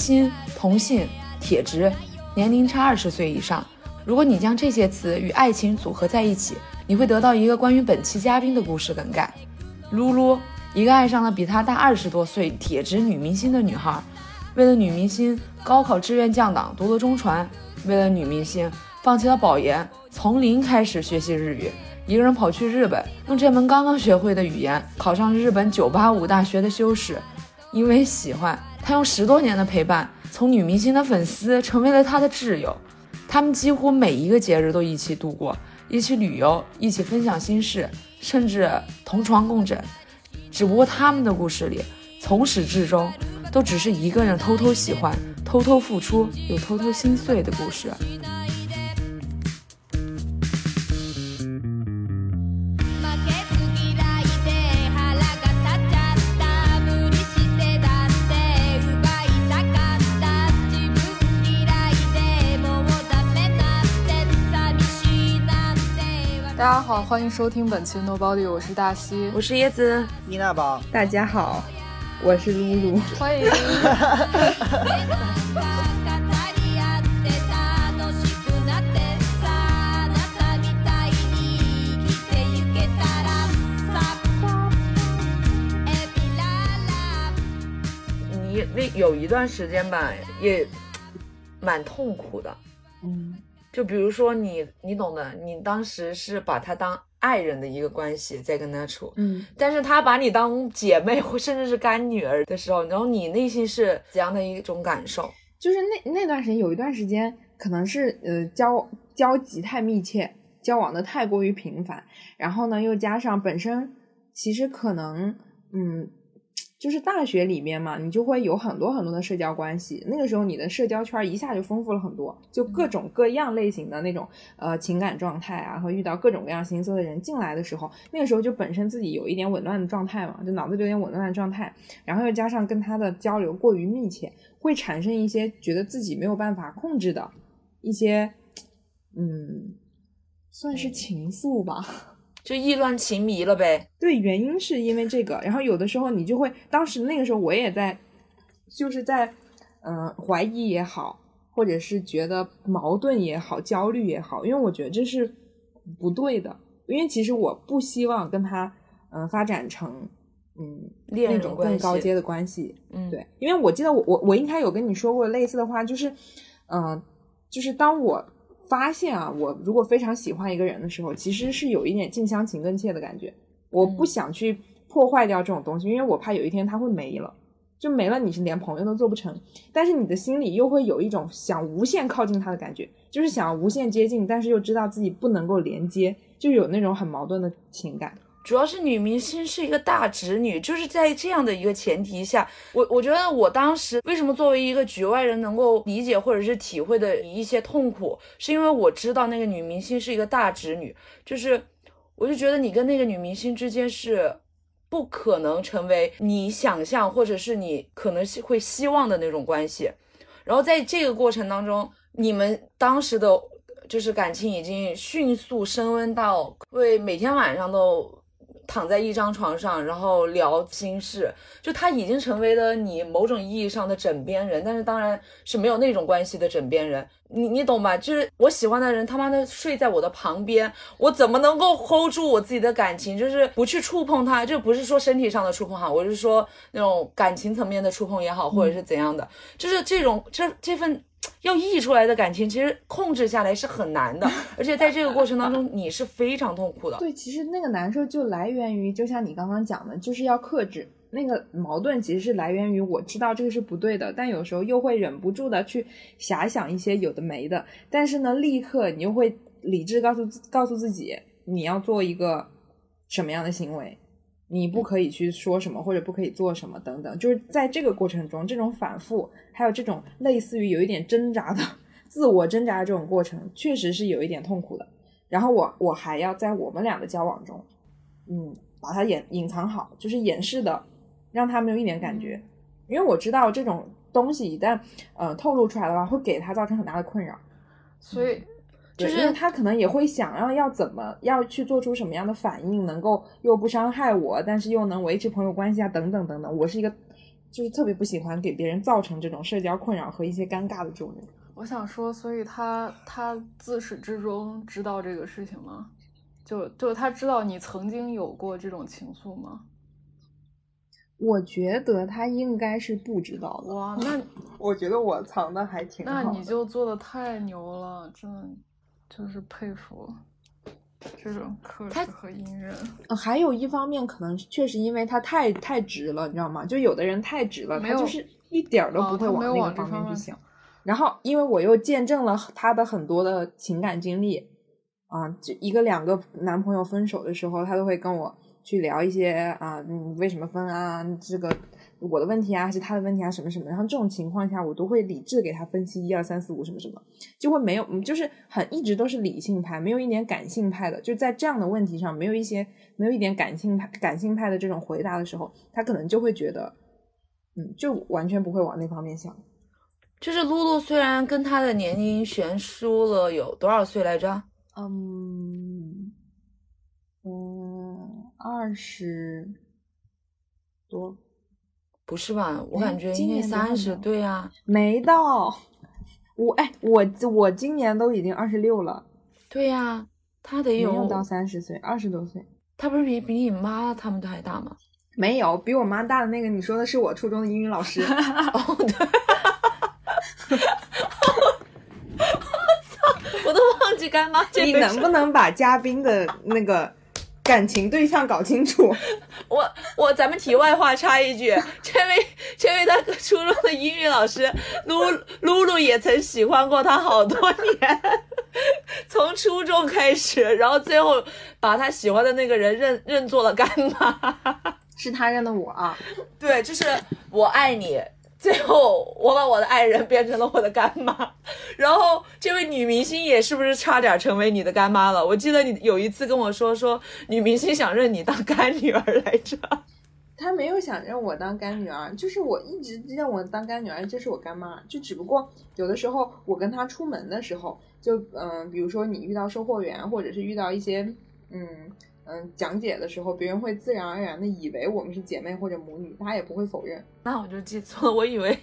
心、同性、铁直、年龄差二十岁以上。如果你将这些词与爱情组合在一起，你会得到一个关于本期嘉宾的故事梗概。露露，一个爱上了比她大二十多岁铁直女明星的女孩，为了女明星高考志愿降档，读了中传；为了女明星放弃了保研，从零开始学习日语，一个人跑去日本，用这门刚刚学会的语言考上日本985大学的修士。因为喜欢，他用十多年的陪伴，从女明星的粉丝成为了他的挚友。他们几乎每一个节日都一起度过，一起旅游，一起分享心事，甚至同床共枕。只不过他们的故事里，从始至终都只是一个人偷偷喜欢、偷偷付出又偷偷心碎的故事。大家好，欢迎收听本期 Nobody，我是大西，我是椰子，妮娜宝。大家好，我是露露，欢迎。你那有一段时间吧，也蛮痛苦的，嗯。就比如说你，你懂的，你当时是把他当爱人的一个关系在跟他处，嗯，但是他把你当姐妹或甚至是干女儿的时候，然后你内心是怎样的一种感受？就是那那段时间，有一段时间可能是呃交交集太密切，交往的太过于频繁，然后呢又加上本身其实可能嗯。就是大学里面嘛，你就会有很多很多的社交关系。那个时候，你的社交圈一下就丰富了很多，就各种各样类型的那种呃情感状态啊，和遇到各种各样形色的人进来的时候，那个时候就本身自己有一点紊乱的状态嘛，就脑子有点紊乱的状态，然后又加上跟他的交流过于密切，会产生一些觉得自己没有办法控制的一些，嗯，算是情愫吧。就意乱情迷了呗。对，原因是因为这个，然后有的时候你就会，当时那个时候我也在，就是在，嗯，怀疑也好，或者是觉得矛盾也好，焦虑也好，因为我觉得这是不对的，因为其实我不希望跟他，嗯，发展成，嗯，那种更高阶的关系。嗯，对，因为我记得我我我应该有跟你说过类似的话，就是，嗯，就是当我。发现啊，我如果非常喜欢一个人的时候，其实是有一点近乡情更怯的感觉。我不想去破坏掉这种东西，因为我怕有一天他会没了，就没了，你是连朋友都做不成。但是你的心里又会有一种想无限靠近他的感觉，就是想无限接近，但是又知道自己不能够连接，就有那种很矛盾的情感。主要是女明星是一个大直女，就是在这样的一个前提下，我我觉得我当时为什么作为一个局外人能够理解或者是体会的一些痛苦，是因为我知道那个女明星是一个大直女，就是我就觉得你跟那个女明星之间是不可能成为你想象或者是你可能是会希望的那种关系，然后在这个过程当中，你们当时的就是感情已经迅速升温到会每天晚上都。躺在一张床上，然后聊心事，就他已经成为了你某种意义上的枕边人，但是当然是没有那种关系的枕边人，你你懂吧？就是我喜欢的人他妈的睡在我的旁边，我怎么能够 hold 住我自己的感情？就是不去触碰他，就不是说身体上的触碰哈，我是说那种感情层面的触碰也好，或者是怎样的，就是这种这这份。要溢出来的感情，其实控制下来是很难的，而且在这个过程当中，你是非常痛苦的。对，其实那个难受就来源于，就像你刚刚讲的，就是要克制那个矛盾，其实是来源于我知道这个是不对的，但有时候又会忍不住的去遐想一些有的没的，但是呢，立刻你又会理智告诉告诉自己，你要做一个什么样的行为。你不可以去说什么，或者不可以做什么等等，就是在这个过程中，这种反复，还有这种类似于有一点挣扎的自我挣扎的这种过程，确实是有一点痛苦的。然后我我还要在我们俩的交往中，嗯，把它掩隐藏好，就是掩饰的，让他没有一点感觉，因为我知道这种东西一旦呃透露出来的话，会给他造成很大的困扰，所以。就是他可能也会想要要怎么要去做出什么样的反应，能够又不伤害我，但是又能维持朋友关系啊，等等等等。我是一个就是特别不喜欢给别人造成这种社交困扰和一些尴尬的这种人。我想说，所以他他自始至终知道这个事情吗？就就他知道你曾经有过这种情愫吗？我觉得他应该是不知道的。哇，那我觉得我藏的还挺好那你就做的太牛了，真的就是佩服这种克制和隐忍。还有一方面，可能确实因为他太太直了，你知道吗？就有的人太直了，他就是一点儿都不会往那个方面去想。然后，因为我又见证了他的很多的情感经历，啊，就一个两个男朋友分手的时候，他都会跟我去聊一些啊，你为什么分啊？这个我的问题啊，还是他的问题啊，什么什么？然后这种情况下，我都会理智给他分析一二三四五什么什么，就会没有，就是很一直都是理性派，没有一点感性派的。就在这样的问题上，没有一些没有一点感性派感性派的这种回答的时候，他可能就会觉得，嗯，就完全不会往那方面想。就是露露虽然跟他的年龄悬殊了有多少岁来着？嗯，嗯，二十多，不是吧？我感觉应该三十，对呀，没到。我哎，我我今年都已经二十六了。对呀，他得有到三十岁，二十多岁。他不是比比你妈他们都还大吗？没有，比我妈大的那个，你说的是我初中的英语老师。哦，对。我操！我都忘记干妈。你能不能把嘉宾的那个感情对象搞清楚？我我咱们题外话插一句，这位这位他初中的英语老师露露露也曾喜欢过他好多年，从初中开始，然后最后把他喜欢的那个人认认做了干妈，是他认的我啊？对，就是我爱你。最后，我把我的爱人变成了我的干妈，然后这位女明星也是不是差点成为你的干妈了？我记得你有一次跟我说，说女明星想认你当干女儿来着。她没有想认我当干女儿，就是我一直认我当干女儿，就是我干妈。就只不过有的时候我跟她出门的时候，就嗯，比如说你遇到售货员，或者是遇到一些嗯。嗯，讲解的时候，别人会自然而然的以为我们是姐妹或者母女，他也不会否认。那我就记错了，我以为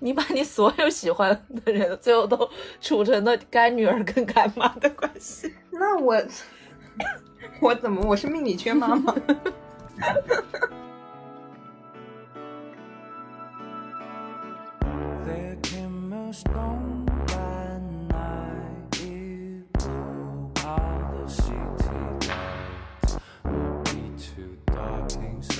你把你所有喜欢的人最后都处成了干女儿跟干妈的关系。那我我怎么我是命里缺妈吗？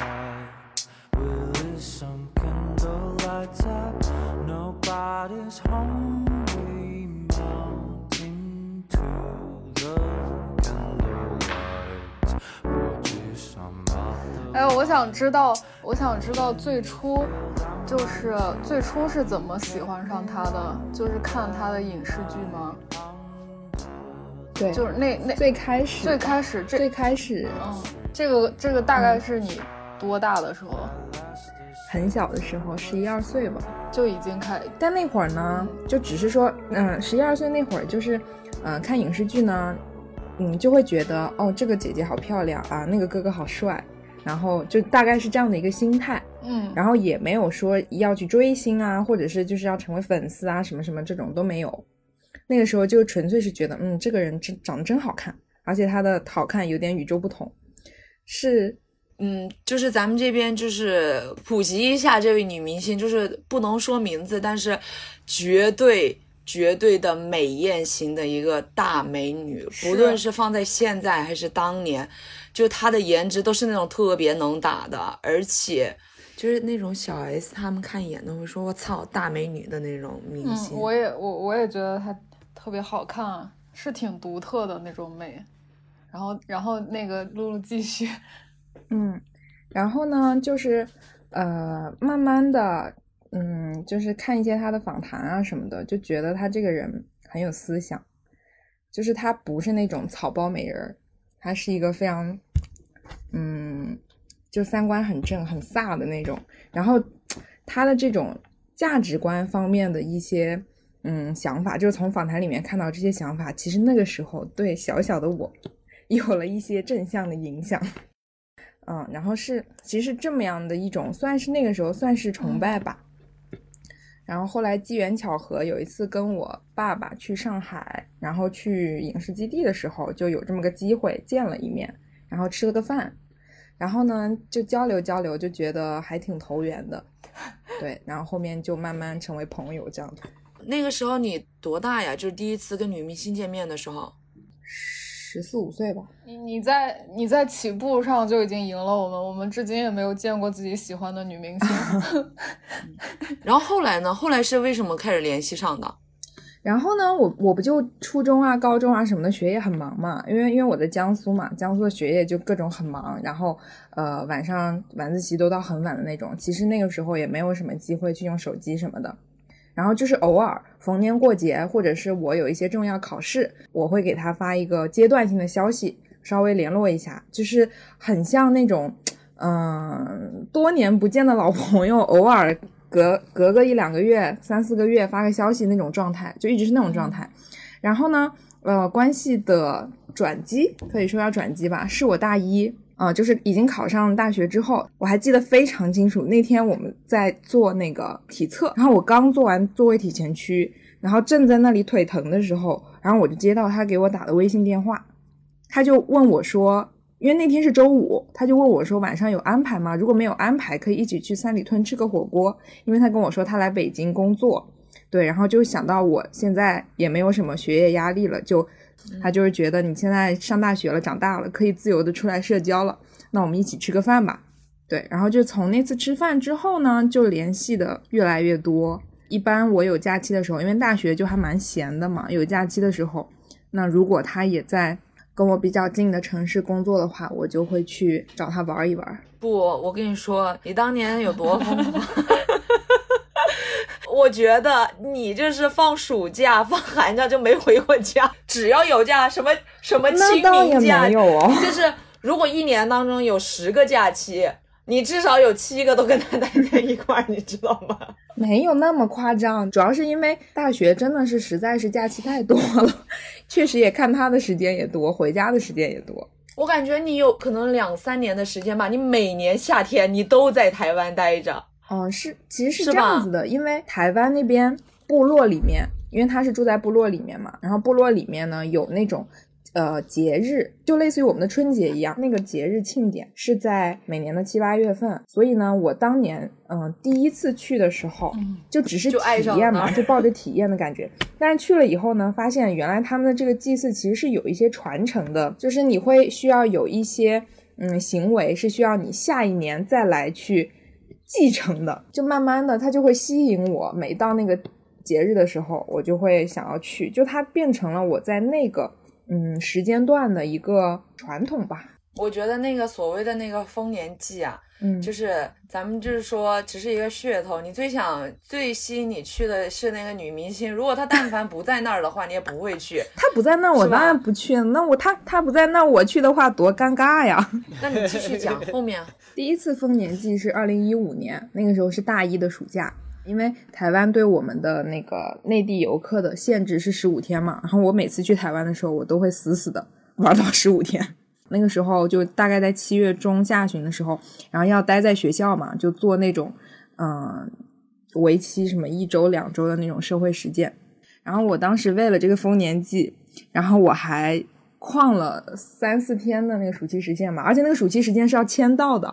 哎，我想知道，我想知道最初就是最初是怎么喜欢上他的，就是看他的影视剧吗？对，就是那那最开始最开始这最开始，嗯，这个这个大概是你多大的时候？很小的时候，十一二岁吧，就已经开。但那会儿呢，就只是说，嗯，十一二岁那会儿，就是，嗯，看影视剧呢，嗯，就会觉得，哦，这个姐姐好漂亮啊，那个哥哥好帅，然后就大概是这样的一个心态，嗯，然后也没有说要去追星啊，或者是就是要成为粉丝啊，什么什么这种都没有。那个时候就纯粹是觉得，嗯，这个人真长得真好看，而且他的好看有点与众不同，是。嗯，就是咱们这边就是普及一下这位女明星，就是不能说名字，但是绝对绝对的美艳型的一个大美女，不论是放在现在还是当年，就她的颜值都是那种特别能打的，而且就是那种小 S 他们看一眼都会说“我操，大美女”的那种明星。我也我我也觉得她特别好看，是挺独特的那种美。然后然后那个露露继续。嗯，然后呢，就是呃，慢慢的，嗯，就是看一些他的访谈啊什么的，就觉得他这个人很有思想，就是他不是那种草包美人，他是一个非常，嗯，就三观很正、很飒的那种。然后他的这种价值观方面的一些嗯想法，就是从访谈里面看到这些想法，其实那个时候对小小的我 有了一些正向的影响。嗯，然后是其实这么样的一种，算是那个时候算是崇拜吧。然后后来机缘巧合，有一次跟我爸爸去上海，然后去影视基地的时候，就有这么个机会见了一面，然后吃了个饭，然后呢就交流交流，就觉得还挺投缘的，对，然后后面就慢慢成为朋友这样子。那个时候你多大呀？就是第一次跟女明星见面的时候。十四五岁吧，你你在你在起步上就已经赢了我们，我们至今也没有见过自己喜欢的女明星。然后后来呢？后来是为什么开始联系上的？然后呢，我我不就初中啊、高中啊什么的学业很忙嘛，因为因为我在江苏嘛，江苏的学业就各种很忙，然后呃晚上晚自习都到很晚的那种，其实那个时候也没有什么机会去用手机什么的。然后就是偶尔逢年过节，或者是我有一些重要考试，我会给他发一个阶段性的消息，稍微联络一下，就是很像那种，嗯，多年不见的老朋友，偶尔隔隔个一两个月、三四个月发个消息那种状态，就一直是那种状态。然后呢，呃，关系的转机可以说要转机吧，是我大一。啊，就是已经考上大学之后，我还记得非常清楚。那天我们在做那个体测，然后我刚做完座位体前屈，然后正在那里腿疼的时候，然后我就接到他给我打的微信电话，他就问我说，因为那天是周五，他就问我说晚上有安排吗？如果没有安排，可以一起去三里屯吃个火锅。因为他跟我说他来北京工作，对，然后就想到我现在也没有什么学业压力了，就。他就是觉得你现在上大学了，长大了，可以自由的出来社交了，那我们一起吃个饭吧。对，然后就从那次吃饭之后呢，就联系的越来越多。一般我有假期的时候，因为大学就还蛮闲的嘛，有假期的时候，那如果他也在跟我比较近的城市工作的话，我就会去找他玩一玩。不，我跟你说，你当年有多疯狂。我觉得你就是放暑假、放寒假就没回过家，只要有假，什么什么清明假，就是如果一年当中有十个假期，你至少有七个都跟他待在一块儿，你知道吗？没有那么夸张，主要是因为大学真的是实在是假期太多了，确实也看他的时间也多，回家的时间也多。我感觉你有可能两三年的时间吧，你每年夏天你都在台湾待着。嗯，是，其实是这样子的，因为台湾那边部落里面，因为他是住在部落里面嘛，然后部落里面呢有那种，呃，节日，就类似于我们的春节一样，那个节日庆典是在每年的七八月份，所以呢，我当年，嗯，第一次去的时候，就只是体验嘛，就抱着体验的感觉，但是去了以后呢，发现原来他们的这个祭祀其实是有一些传承的，就是你会需要有一些，嗯，行为是需要你下一年再来去。继承的，就慢慢的，它就会吸引我。每到那个节日的时候，我就会想要去，就它变成了我在那个嗯时间段的一个传统吧。我觉得那个所谓的那个丰年祭啊。嗯，就是咱们就是说，只是一个噱头。你最想、最吸引你去的是那个女明星。如果她但凡不在那儿的话，你也不会去。她不在那儿，我当然不去。那我她她不在那儿，我去的话多尴尬呀。那你继续讲 后面。第一次丰年祭是二零一五年，那个时候是大一的暑假，因为台湾对我们的那个内地游客的限制是十五天嘛。然后我每次去台湾的时候，我都会死死的玩到十五天。那个时候就大概在七月中下旬的时候，然后要待在学校嘛，就做那种嗯为期什么一周两周的那种社会实践。然后我当时为了这个丰年祭，然后我还旷了三四天的那个暑期实践嘛，而且那个暑期实践是要签到的，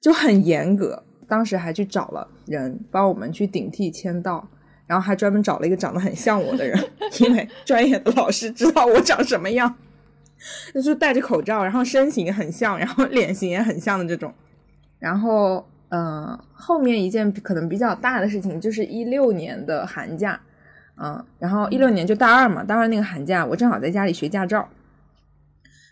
就很严格。当时还去找了人帮我们去顶替签到，然后还专门找了一个长得很像我的人，因为专业的老师知道我长什么样。就是戴着口罩，然后身形很像，然后脸型也很像的这种。然后，嗯，后面一件可能比较大的事情就是一六年的寒假，嗯，然后一六年就大二嘛，大二那个寒假，我正好在家里学驾照。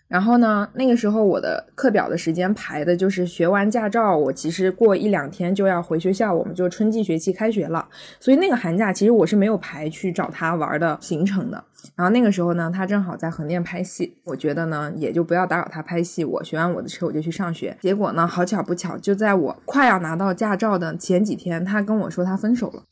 然后呢，那个时候我的课表的时间排的就是学完驾照，我其实过一两天就要回学校，我们就春季学期开学了。所以那个寒假其实我是没有排去找他玩的行程的。然后那个时候呢，他正好在横店拍戏，我觉得呢也就不要打扰他拍戏。我学完我的车我就去上学。结果呢，好巧不巧，就在我快要拿到驾照的前几天，他跟我说他分手了。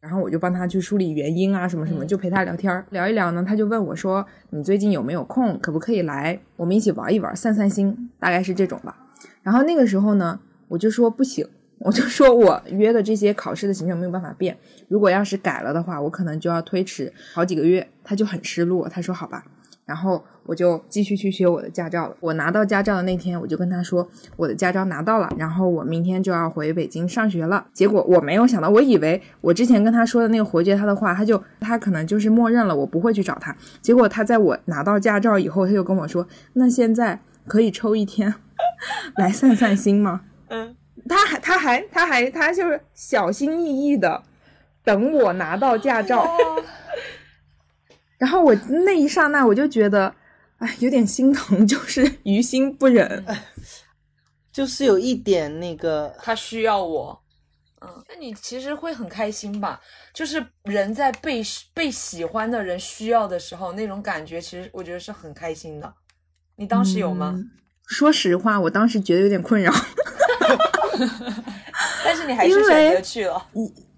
然后我就帮他去梳理原因啊，什么什么，就陪他聊天聊一聊呢。他就问我说：“你最近有没有空？可不可以来我们一起玩一玩，散散心？大概是这种吧。”然后那个时候呢，我就说不行，我就说我约的这些考试的行程没有办法变，如果要是改了的话，我可能就要推迟好几个月。他就很失落，他说好吧。然后我就继续去学我的驾照了。我拿到驾照的那天，我就跟他说我的驾照拿到了，然后我明天就要回北京上学了。结果我没有想到，我以为我之前跟他说的那个回绝他的话，他就他可能就是默认了我不会去找他。结果他在我拿到驾照以后，他就跟我说：“那现在可以抽一天来散散心吗？”嗯，他还他还他还他就是小心翼翼的等我拿到驾照。然后我那一刹那，我就觉得，哎，有点心疼，就是于心不忍，就是有一点那个他需要我，嗯，那你其实会很开心吧？就是人在被被喜欢的人需要的时候，那种感觉，其实我觉得是很开心的。你当时有吗？嗯、说实话，我当时觉得有点困扰，但是你还是选择去了。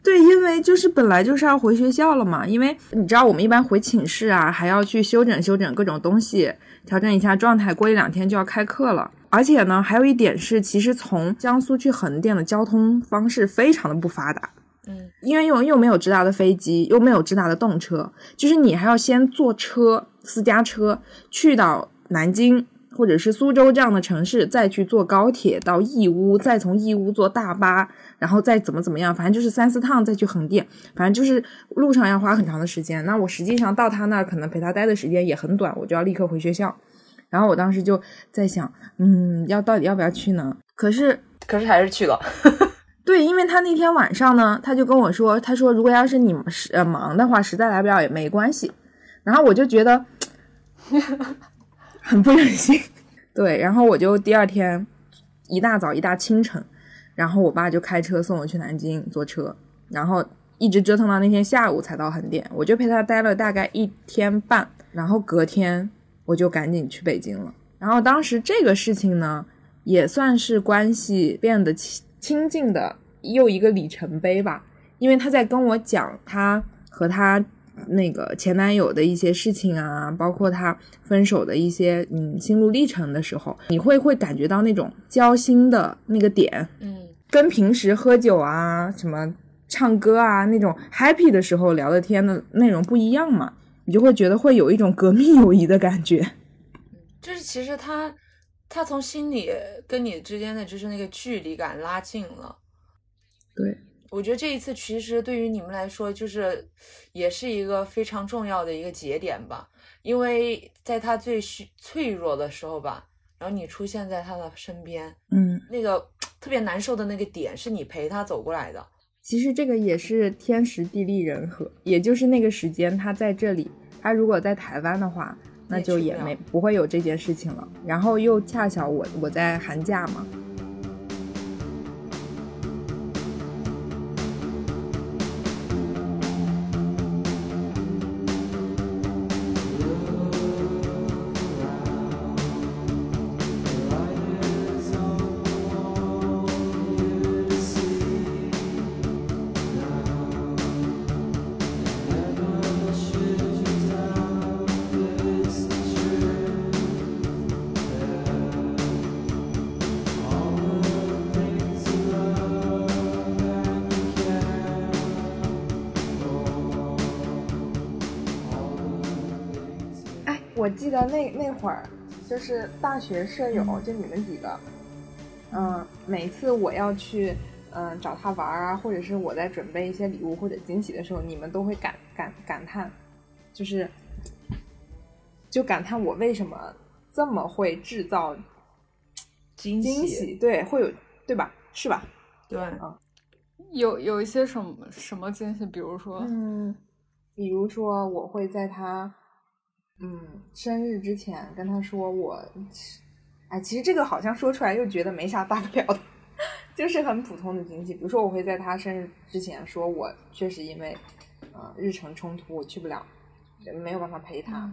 对，因为就是本来就是要回学校了嘛，因为你知道我们一般回寝室啊，还要去修整修整各种东西，调整一下状态，过一两天就要开课了。而且呢，还有一点是，其实从江苏去横店的交通方式非常的不发达，嗯，因为又又没有直达的飞机，又没有直达的动车，就是你还要先坐车私家车去到南京。或者是苏州这样的城市，再去坐高铁到义乌，再从义乌坐大巴，然后再怎么怎么样，反正就是三四趟再去横店，反正就是路上要花很长的时间。那我实际上到他那儿，可能陪他待的时间也很短，我就要立刻回学校。然后我当时就在想，嗯，要到底要不要去呢？可是，可是还是去了。对，因为他那天晚上呢，他就跟我说，他说如果要是你们是呃忙的话，实在来不了也没关系。然后我就觉得。很不忍心，对，然后我就第二天一大早一大清晨，然后我爸就开车送我去南京坐车，然后一直折腾到那天下午才到横店，我就陪他待了大概一天半，然后隔天我就赶紧去北京了。然后当时这个事情呢，也算是关系变得亲亲近的又一个里程碑吧，因为他在跟我讲他和他。那个前男友的一些事情啊，包括他分手的一些嗯心路历程的时候，你会会感觉到那种交心的那个点，嗯，跟平时喝酒啊、什么唱歌啊那种 happy 的时候聊的天的内容不一样嘛，你就会觉得会有一种革命友谊的感觉。就是其实他他从心里跟你之间的就是那个距离感拉近了，对。我觉得这一次其实对于你们来说，就是也是一个非常重要的一个节点吧，因为在他最需脆弱的时候吧，然后你出现在他的身边，嗯，那个特别难受的那个点是你陪他走过来的。其实这个也是天时地利人和，也就是那个时间他在这里，他如果在台湾的话，那就也没不会有这件事情了。然后又恰巧我我在寒假嘛。得那那会儿，就是大学舍友，就你们几个，嗯，每次我要去，嗯，找他玩啊，或者是我在准备一些礼物或者惊喜的时候，你们都会感感感叹，就是，就感叹我为什么这么会制造惊喜，对，会有对吧？是吧？对，嗯，有有一些什么什么惊喜，比如说，嗯，比如说我会在他。嗯，生日之前跟他说我，哎，其实这个好像说出来又觉得没啥大不了的，就是很普通的惊喜。比如说，我会在他生日之前说，我确实因为，呃，日程冲突，我去不了，没有办法陪他。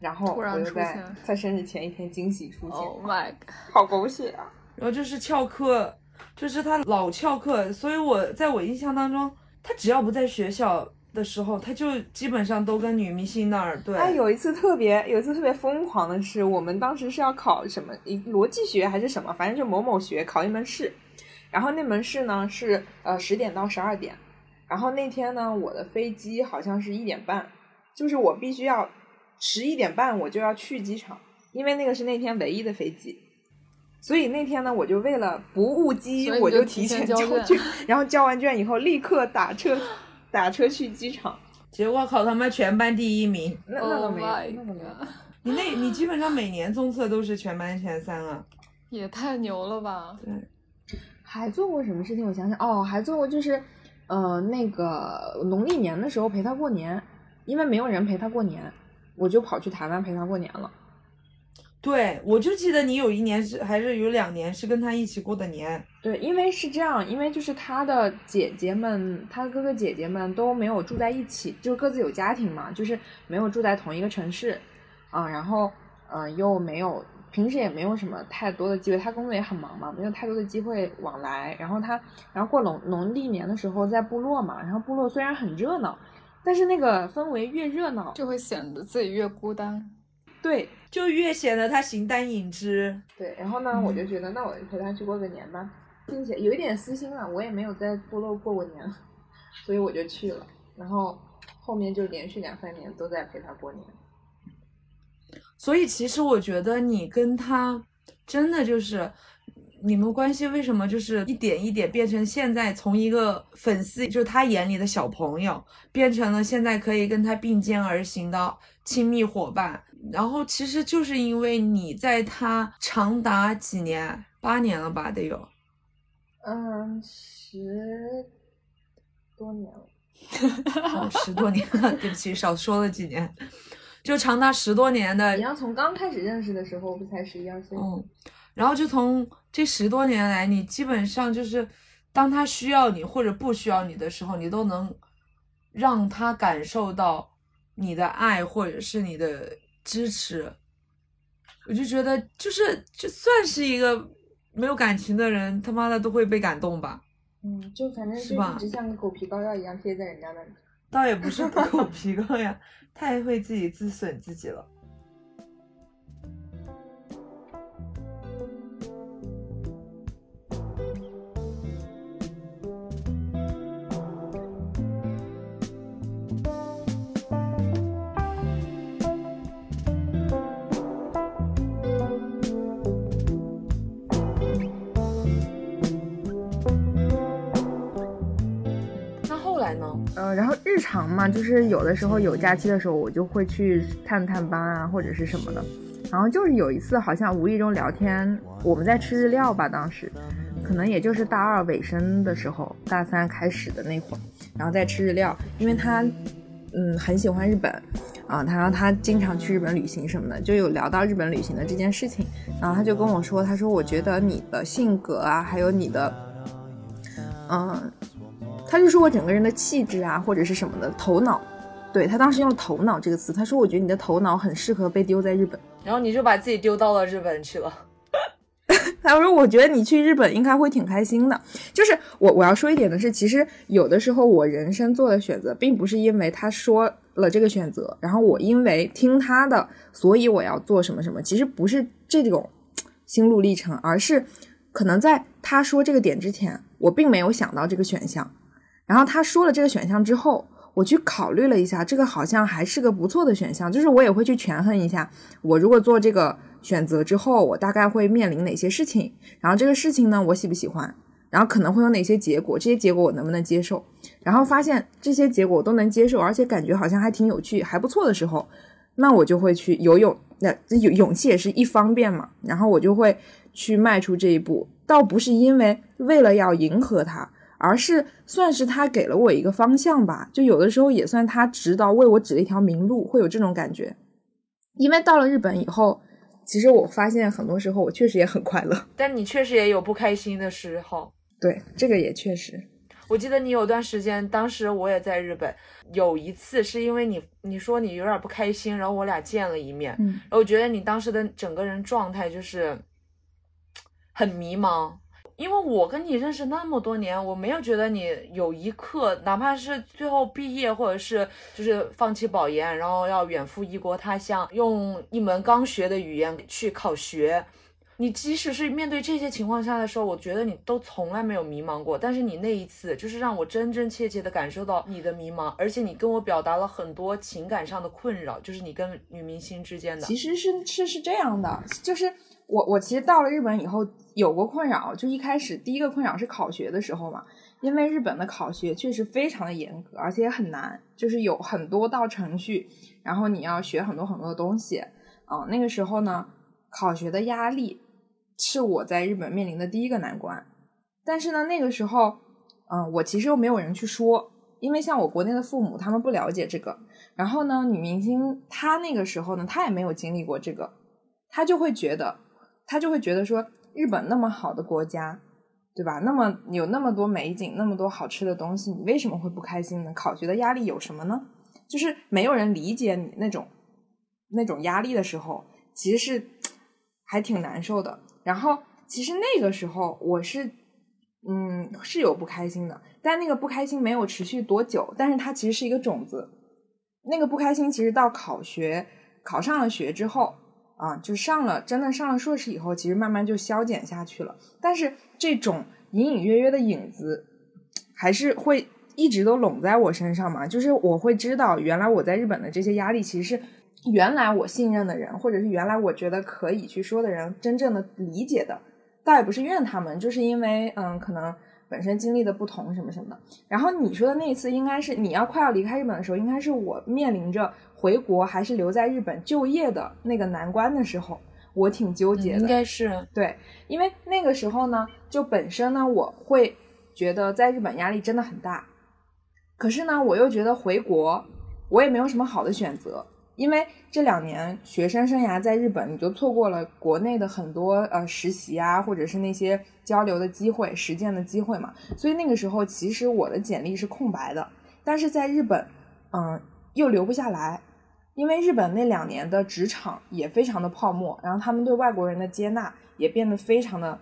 然后我又在在生日前一天惊喜出现。Oh my god，好狗血啊！然后就是翘课，就是他老翘课，所以我在我印象当中，他只要不在学校。的时候，他就基本上都跟女明星那儿对。哎，有一次特别，有一次特别疯狂的是，我们当时是要考什么一逻辑学还是什么，反正就某某学考一门试，然后那门试呢是呃十点到十二点，然后那天呢我的飞机好像是一点半，就是我必须要十一点半我就要去机场，因为那个是那天唯一的飞机。所以那天呢，我就为了不误机，我就提前交卷，然后交完卷以后立刻打车，打车去机场。结果考他妈全班第一名，那那倒没有，那都没有。你那，你基本上每年综测都是全班前三啊，也太牛了吧？对。还做过什么事情？我想想，哦，还做过就是，呃，那个农历年的时候陪他过年，因为没有人陪他过年，我就跑去台湾陪他过年了。对，我就记得你有一年是还是有两年是跟他一起过的年。对，因为是这样，因为就是他的姐姐们，他哥哥姐姐们都没有住在一起，就各自有家庭嘛，就是没有住在同一个城市，啊，然后嗯，又没有平时也没有什么太多的机会，他工作也很忙嘛，没有太多的机会往来。然后他，然后过农农历年的时候在部落嘛，然后部落虽然很热闹，但是那个氛围越热闹，就会显得自己越孤单。对，就越显得他形单影只。对，然后呢，我就觉得，那我就陪他去过个年吧，并且有一点私心了，我也没有在部落过过年，所以我就去了。然后后面就连续两三年都在陪他过年。所以其实我觉得你跟他真的就是你们关系为什么就是一点一点变成现在从一个粉丝，就是他眼里的小朋友，变成了现在可以跟他并肩而行的亲密伙伴。然后其实就是因为你在他长达几年，八年了吧，得有，嗯，十多年了，哦，十多年了，对不起，少说了几年，就长达十多年的。你要从刚开始认识的时候，不才十一二岁？嗯，然后就从这十多年来，你基本上就是当他需要你或者不需要你的时候，你都能让他感受到你的爱或者是你的。支持，我就觉得就是就算是一个没有感情的人，他妈的都会被感动吧。嗯，就反正是吧，一直像个狗皮膏药一样贴在人家那里。倒也不是狗皮膏药，太会自己自损自己了。然后日常嘛，就是有的时候有假期的时候，我就会去探探班啊，或者是什么的。然后就是有一次，好像无意中聊天，我们在吃日料吧，当时可能也就是大二尾声的时候，大三开始的那会儿，然后在吃日料，因为他嗯很喜欢日本啊，他说他经常去日本旅行什么的，就有聊到日本旅行的这件事情。然后他就跟我说，他说我觉得你的性格啊，还有你的嗯。他就说我整个人的气质啊，或者是什么的头脑，对他当时用了“头脑”这个词。他说我觉得你的头脑很适合被丢在日本，然后你就把自己丢到了日本去了。他说我觉得你去日本应该会挺开心的。就是我我要说一点的是，其实有的时候我人生做的选择，并不是因为他说了这个选择，然后我因为听他的，所以我要做什么什么。其实不是这种心路历程，而是可能在他说这个点之前，我并没有想到这个选项。然后他说了这个选项之后，我去考虑了一下，这个好像还是个不错的选项。就是我也会去权衡一下，我如果做这个选择之后，我大概会面临哪些事情。然后这个事情呢，我喜不喜欢？然后可能会有哪些结果？这些结果我能不能接受？然后发现这些结果我都能接受，而且感觉好像还挺有趣，还不错的时候，那我就会去游泳。那勇勇气也是一方面嘛。然后我就会去迈出这一步，倒不是因为为了要迎合他。而是算是他给了我一个方向吧，就有的时候也算他指导，为我指了一条明路，会有这种感觉。因为到了日本以后，其实我发现很多时候我确实也很快乐，但你确实也有不开心的时候。对，这个也确实。我记得你有段时间，当时我也在日本，有一次是因为你你说你有点不开心，然后我俩见了一面，嗯，我觉得你当时的整个人状态就是很迷茫。因为我跟你认识那么多年，我没有觉得你有一刻，哪怕是最后毕业，或者是就是放弃保研，然后要远赴异国他乡，用一门刚学的语言去考学。你即使是面对这些情况下的时候，我觉得你都从来没有迷茫过。但是你那一次，就是让我真真切切的感受到你的迷茫，而且你跟我表达了很多情感上的困扰，就是你跟女明星之间的。其实是是是这样的，就是我我其实到了日本以后有过困扰，就一开始第一个困扰是考学的时候嘛，因为日本的考学确实非常的严格，而且也很难，就是有很多道程序，然后你要学很多很多的东西啊。那个时候呢，考学的压力。是我在日本面临的第一个难关，但是呢，那个时候，嗯，我其实又没有人去说，因为像我国内的父母，他们不了解这个。然后呢，女明星她那个时候呢，她也没有经历过这个，她就会觉得，他就会觉得说，日本那么好的国家，对吧？那么有那么多美景，那么多好吃的东西，你为什么会不开心呢？考学的压力有什么呢？就是没有人理解你那种那种压力的时候，其实是还挺难受的。然后，其实那个时候我是，嗯，是有不开心的，但那个不开心没有持续多久，但是它其实是一个种子。那个不开心其实到考学考上了学之后啊，就上了真的上了硕士以后，其实慢慢就消减下去了。但是这种隐隐约约的影子，还是会一直都拢在我身上嘛。就是我会知道，原来我在日本的这些压力其实是。原来我信任的人，或者是原来我觉得可以去说的人，真正的理解的，倒也不是怨他们，就是因为嗯，可能本身经历的不同什么什么的。然后你说的那一次，应该是你要快要离开日本的时候，应该是我面临着回国还是留在日本就业的那个难关的时候，我挺纠结的。应该是对，因为那个时候呢，就本身呢，我会觉得在日本压力真的很大，可是呢，我又觉得回国我也没有什么好的选择。因为这两年学生生涯在日本，你就错过了国内的很多呃实习啊，或者是那些交流的机会、实践的机会嘛。所以那个时候，其实我的简历是空白的。但是在日本，嗯，又留不下来，因为日本那两年的职场也非常的泡沫，然后他们对外国人的接纳也变得非常的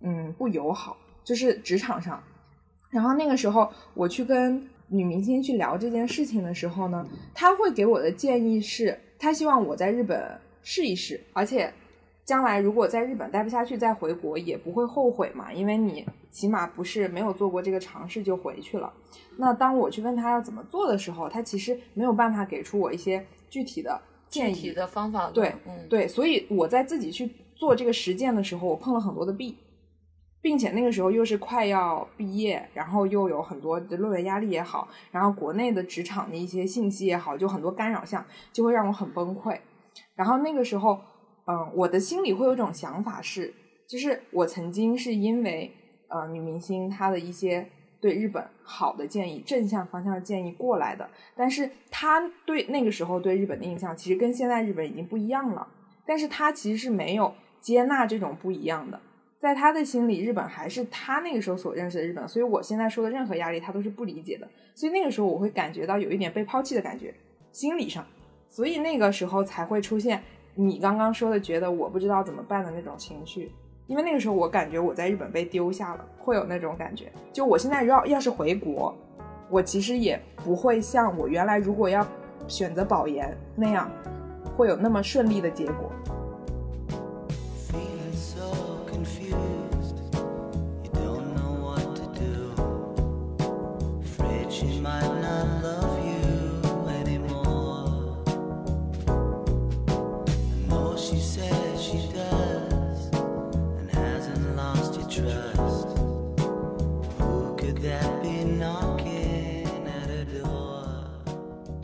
嗯不友好，就是职场上。然后那个时候，我去跟。女明星去聊这件事情的时候呢，她会给我的建议是，她希望我在日本试一试，而且将来如果在日本待不下去再回国也不会后悔嘛，因为你起码不是没有做过这个尝试就回去了。那当我去问她要怎么做的时候，她其实没有办法给出我一些具体的建议的方法。对，嗯，对，所以我在自己去做这个实践的时候，我碰了很多的壁。并且那个时候又是快要毕业，然后又有很多的论文压力也好，然后国内的职场的一些信息也好，就很多干扰项，就会让我很崩溃。然后那个时候，嗯，我的心里会有一种想法是，就是我曾经是因为呃女明星她的一些对日本好的建议、正向方向的建议过来的，但是他对那个时候对日本的印象其实跟现在日本已经不一样了，但是他其实是没有接纳这种不一样的。在他的心里，日本还是他那个时候所认识的日本，所以我现在说的任何压力，他都是不理解的。所以那个时候，我会感觉到有一点被抛弃的感觉，心理上，所以那个时候才会出现你刚刚说的觉得我不知道怎么办的那种情绪。因为那个时候，我感觉我在日本被丢下了，会有那种感觉。就我现在要要是回国，我其实也不会像我原来如果要选择保研那样，会有那么顺利的结果。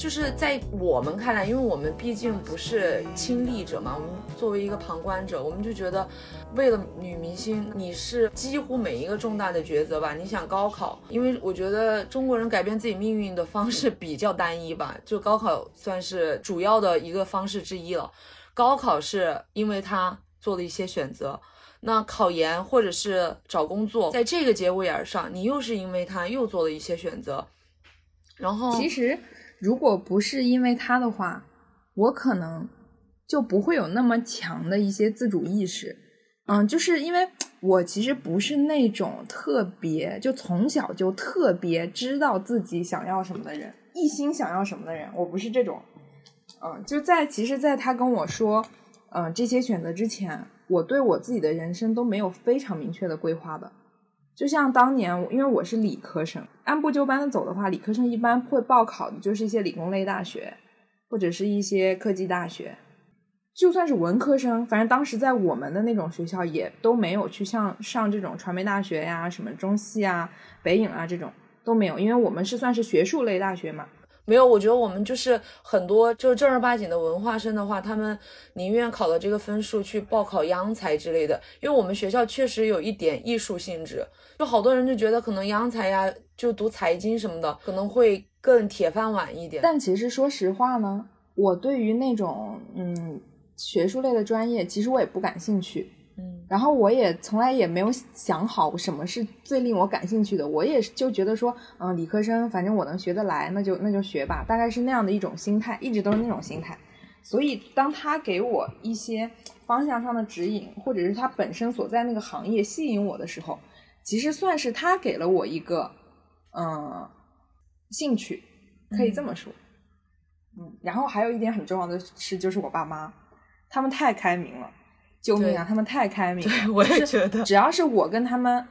就是在我们看来，因为我们毕竟不是亲历者嘛，我们作为一个旁观者，我们就觉得，为了女明星，你是几乎每一个重大的抉择吧。你想高考，因为我觉得中国人改变自己命运的方式比较单一吧，就高考算是主要的一个方式之一了。高考是因为他做了一些选择，那考研或者是找工作，在这个节骨眼上，你又是因为他又做了一些选择，然后其实。如果不是因为他的话，我可能就不会有那么强的一些自主意识。嗯，就是因为我其实不是那种特别就从小就特别知道自己想要什么的人，一心想要什么的人，我不是这种。嗯，就在其实，在他跟我说，嗯，这些选择之前，我对我自己的人生都没有非常明确的规划的。就像当年，因为我是理科生，按部就班的走的话，理科生一般会报考的就是一些理工类大学，或者是一些科技大学。就算是文科生，反正当时在我们的那种学校，也都没有去像上这种传媒大学呀、什么中戏啊、北影啊这种都没有，因为我们是算是学术类大学嘛。没有，我觉得我们就是很多就正儿八经的文化生的话，他们宁愿考了这个分数去报考央财之类的，因为我们学校确实有一点艺术性质，就好多人就觉得可能央财呀，就读财经什么的可能会更铁饭碗一点。但其实说实话呢，我对于那种嗯学术类的专业，其实我也不感兴趣。嗯，然后我也从来也没有想好什么是最令我感兴趣的，我也就觉得说，嗯，理科生反正我能学得来，那就那就学吧，大概是那样的一种心态，一直都是那种心态。所以当他给我一些方向上的指引，或者是他本身所在那个行业吸引我的时候，其实算是他给了我一个嗯兴趣，可以这么说。嗯，然后还有一点很重要的是，就是我爸妈，他们太开明了。救命啊！他们太开明，了我也觉得，只要是我跟他们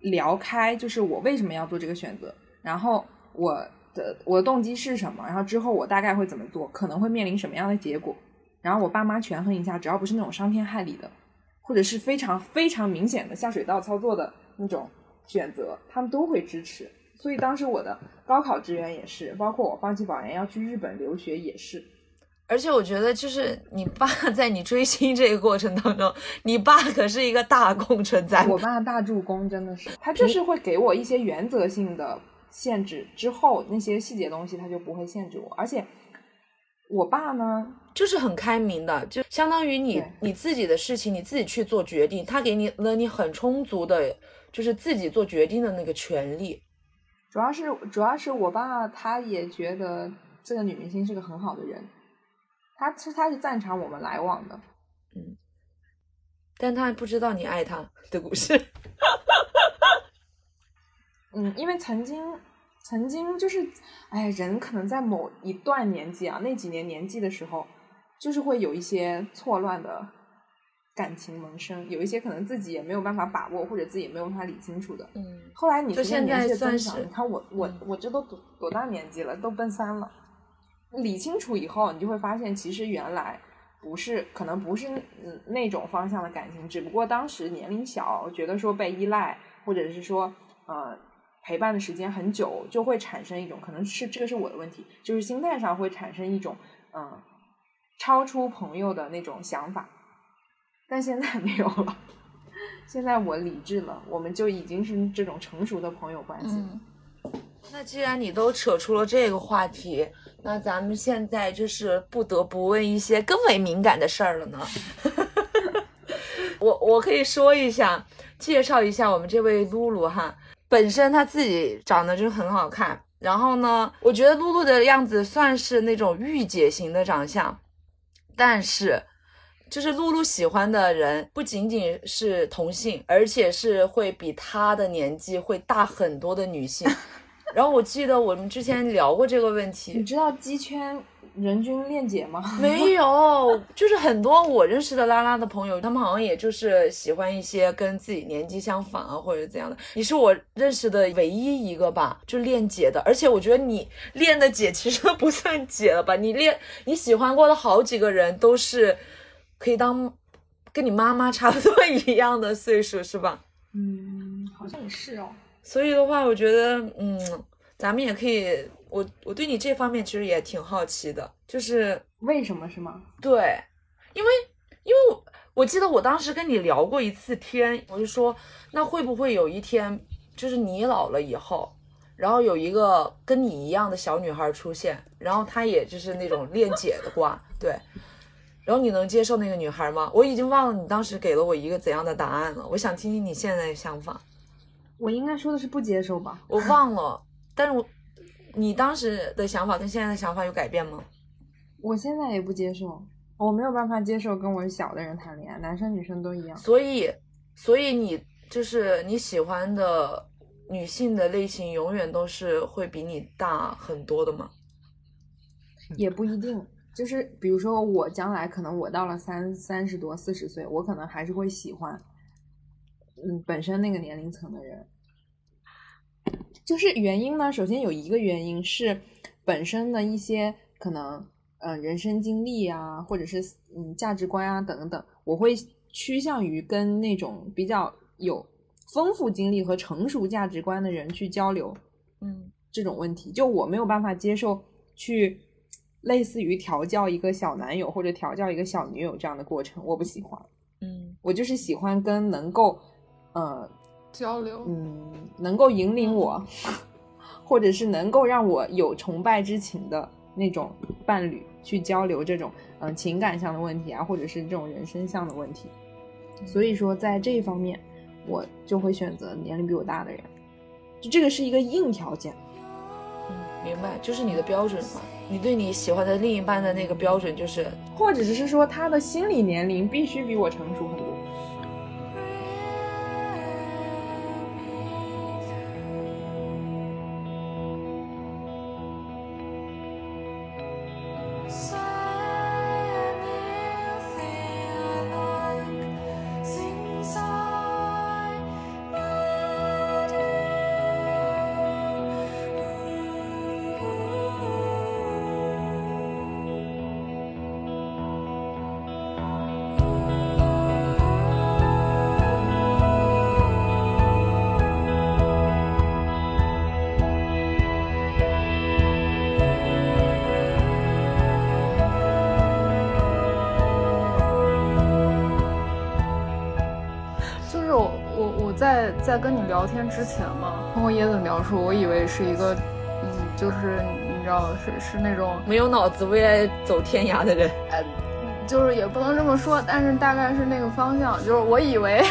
聊开，就是我为什么要做这个选择，然后我的我的动机是什么，然后之后我大概会怎么做，可能会面临什么样的结果，然后我爸妈权衡一下，只要不是那种伤天害理的，或者是非常非常明显的下水道操作的那种选择，他们都会支持。所以当时我的高考志愿也是，包括我放弃保研要去日本留学也是。而且我觉得，就是你爸 在你追星这个过程当中，你爸可是一个大功臣在。我爸大助攻，真的是，他就是会给我一些原则性的限制，之后那些细节东西他就不会限制我。而且我爸呢，就是很开明的，就相当于你你自己的事情你自己去做决定，他给你了你很充足的，就是自己做决定的那个权利。主要是主要是我爸他也觉得这个女明星是个很好的人。他是他是赞成我们来往的，嗯，但他不知道你爱他的故事，嗯，因为曾经曾经就是，哎，人可能在某一段年纪啊，那几年年纪的时候，就是会有一些错乱的感情萌生，有一些可能自己也没有办法把握，或者自己也没有办法理清楚的，嗯。后来你现在增长，你看我我我这都多多大年纪了，都奔三了。理清楚以后，你就会发现，其实原来不是，可能不是嗯那种方向的感情，只不过当时年龄小，觉得说被依赖，或者是说呃陪伴的时间很久，就会产生一种可能是这个是我的问题，就是心态上会产生一种嗯超出朋友的那种想法，但现在 没有了，现在我理智了，我们就已经是这种成熟的朋友关系。那既然你都扯出了这个话题。那咱们现在就是不得不问一些更为敏感的事儿了呢。我我可以说一下，介绍一下我们这位露露哈。本身她自己长得就很好看，然后呢，我觉得露露的样子算是那种御姐型的长相，但是就是露露喜欢的人不仅仅是同性，而且是会比她的年纪会大很多的女性。然后我记得我们之前聊过这个问题。你知道鸡圈人均恋姐吗？没有，就是很多我认识的拉拉的朋友，他们好像也就是喜欢一些跟自己年纪相仿啊，或者怎样的。你是我认识的唯一一个吧，就恋姐的。而且我觉得你恋的姐其实都不算姐了吧？你恋你喜欢过的好几个人都是可以当跟你妈妈差不多一样的岁数，是吧？嗯，好像也是哦。所以的话，我觉得，嗯，咱们也可以，我我对你这方面其实也挺好奇的，就是为什么是吗？对，因为因为我我记得我当时跟你聊过一次天，我就说，那会不会有一天，就是你老了以后，然后有一个跟你一样的小女孩出现，然后她也就是那种恋姐的瓜，对，然后你能接受那个女孩吗？我已经忘了你当时给了我一个怎样的答案了，我想听听你现在的想法。我应该说的是不接受吧？我忘了，但是我，你当时的想法跟现在的想法有改变吗？我现在也不接受，我没有办法接受跟我小的人谈恋爱，男生女生都一样。所以，所以你就是你喜欢的女性的类型永远都是会比你大很多的吗？也不一定，就是比如说我将来可能我到了三三十多四十岁，我可能还是会喜欢，嗯，本身那个年龄层的人。就是原因呢，首先有一个原因是本身的一些可能，嗯、人生经历啊，或者是嗯价值观啊等等等，我会趋向于跟那种比较有丰富经历和成熟价值观的人去交流。嗯这种问题，就我没有办法接受去类似于调教一个小男友或者调教一个小女友这样的过程，我不喜欢。嗯我就是喜欢跟能够，呃，交流，嗯，能够引领我，或者是能够让我有崇拜之情的那种伴侣去交流这种嗯、呃情感上的问题啊，或者是这种人生上的问题。所以说，在这一方面，我就会选择年龄比我大的人，就这个是一个硬条件。嗯，明白，就是你的标准嘛。你对你喜欢的另一半的那个标准就是，或者只是说他的心理年龄必须比我成熟很多。在在跟你聊天之前嘛，通过椰子描述，我以为是一个，嗯，就是你知道是是那种没有脑子为爱走天涯的人。就是也不能这么说，但是大概是那个方向，就是我以为，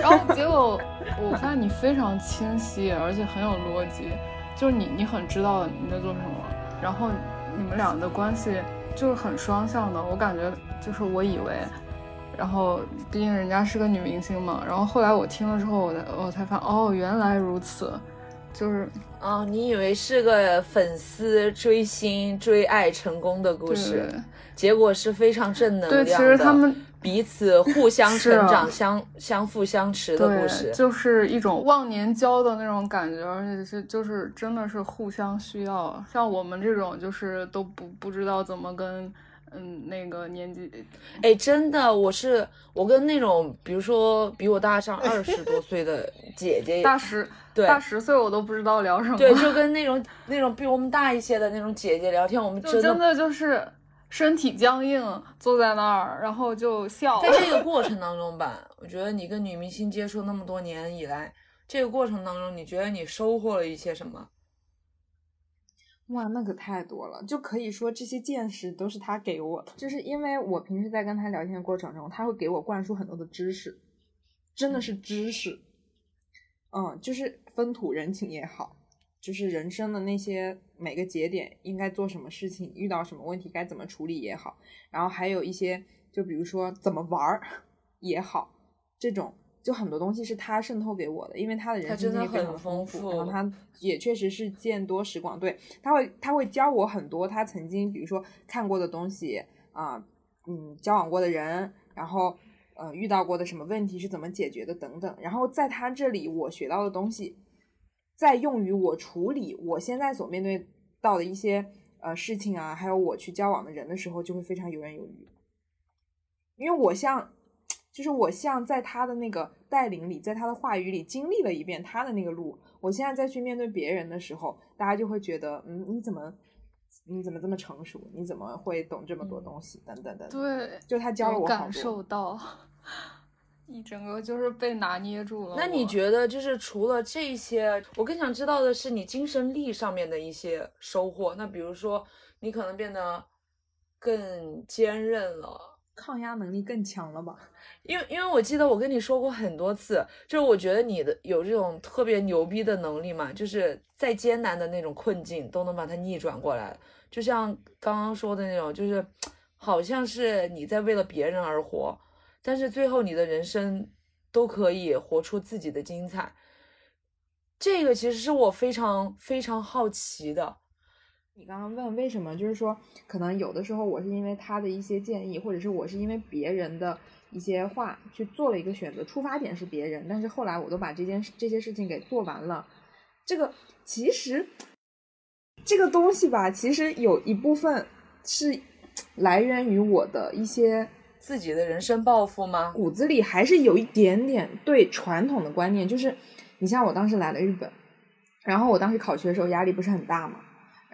然后结果我发现你非常清晰，而且很有逻辑，就是你你很知道你在做什么，然后你们俩的关系就是很双向的，我感觉就是我以为，然后毕竟人家是个女明星嘛，然后后来我听了之后，我才我才发现哦，原来如此，就是哦，你以为是个粉丝追星追爱成功的故事，对结果是非常正能，量的。对其实他们彼此互相成长、相相辅相持的故事，。就是一种忘年交的那种感觉，而且是就是真的是互相需要。像我们这种就是都不不知道怎么跟嗯那个年纪哎，真的，我是我跟那种比如说比我大上二十多岁的姐姐，大十对大十岁我都不知道聊什么，对，就 跟那种那种比我们大一些的那种姐姐聊天，我们真的就真的就是身体僵硬，坐在那儿，然后就笑。在这个过 程当中吧，我觉得你跟女明星接触那么多年以来，这个过程当中，你觉得你收获了一些什么？哇，那可太多了，就可以说这些见识都是他给我的，就是因为我平时在跟他聊天的过程中，他会给我灌输很多的知识，真的是知识，嗯，就是风土人情也好，就是人生的那些每个节点应该做什么事情，遇到什么问题该怎么处理也好，然后还有一些就比如说怎么玩儿也好，这种就很多东西是他渗透给我的，因为他的人生经历非真的很常丰丰富然后他也确实是见多识广，对，他会他会教我很多他曾经比如说看过的东西啊、嗯，交往过的人，然后呃遇到过的什么问题是怎么解决的等等，然后在他这里我学到的东西，在用于我处理我现在所面对到的一些呃事情啊，还有我去交往的人的时候，就会非常游刃有余，因为我像。就是我像在他的那个带领里，在他的话语里经历了一遍他的那个路，我现在再去面对别人的时候，大家就会觉得，嗯，你怎么，你怎么这么成熟？你怎么会懂这么多东西？等等等等。对，就他教了我。感受到，一整个就是被拿捏住了。那你觉得就是除了这些，我更想知道的是你精神力上面的一些收获。那比如说，你可能变得更坚韧了。抗压能力更强了吧？因为因为我记得我跟你说过很多次，就是我觉得你的有这种特别牛逼的能力嘛，就是再艰难的那种困境都能把它逆转过来。就像刚刚说的那种，就是 好像是你在为了别人而活，但是最后你的人生都可以活出自己的精彩。这个其实是我非常非常好奇的。你刚刚问为什么，就是说可能有的时候我是因为他的一些建议，或者是我是因为别人的一些话去做了一个选择，出发点是别人，但是后来我都把这件事这些事情给做完了。这个其实这个东西吧，其实有一部分是来源于我的一些自己的人生抱负吗？骨子里还是有一点点对传统的观念，就是你像我当时来了日本，然后我当时考学的时候压力不是很大嘛。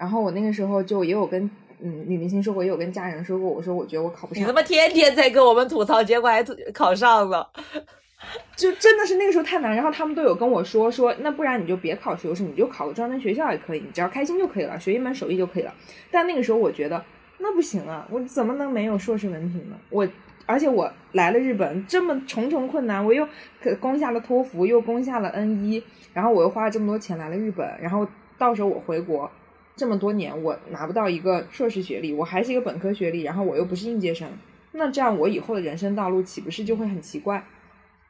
然后我那个时候就也有跟嗯女明星说过，也有跟家人说过，我说我觉得我考不上。你他妈天天在跟我们吐槽，结果还考上了，就真的是那个时候太难。然后他们都有跟我说说，那不然你就别考学士，你就考个专门学校也可以，你只要开心就可以了，学一门手艺就可以了。但那个时候我觉得那不行啊，我怎么能没有硕士文凭呢？我而且我来了日本这么重重困难，我又攻下了托福，又攻下了 N 一，然后我又花了这么多钱来了日本，然后到时候我回国。这么多年，我拿不到一个硕士学历，我还是一个本科学历，然后我又不是应届生，那这样我以后的人生道路岂不是就会很奇怪？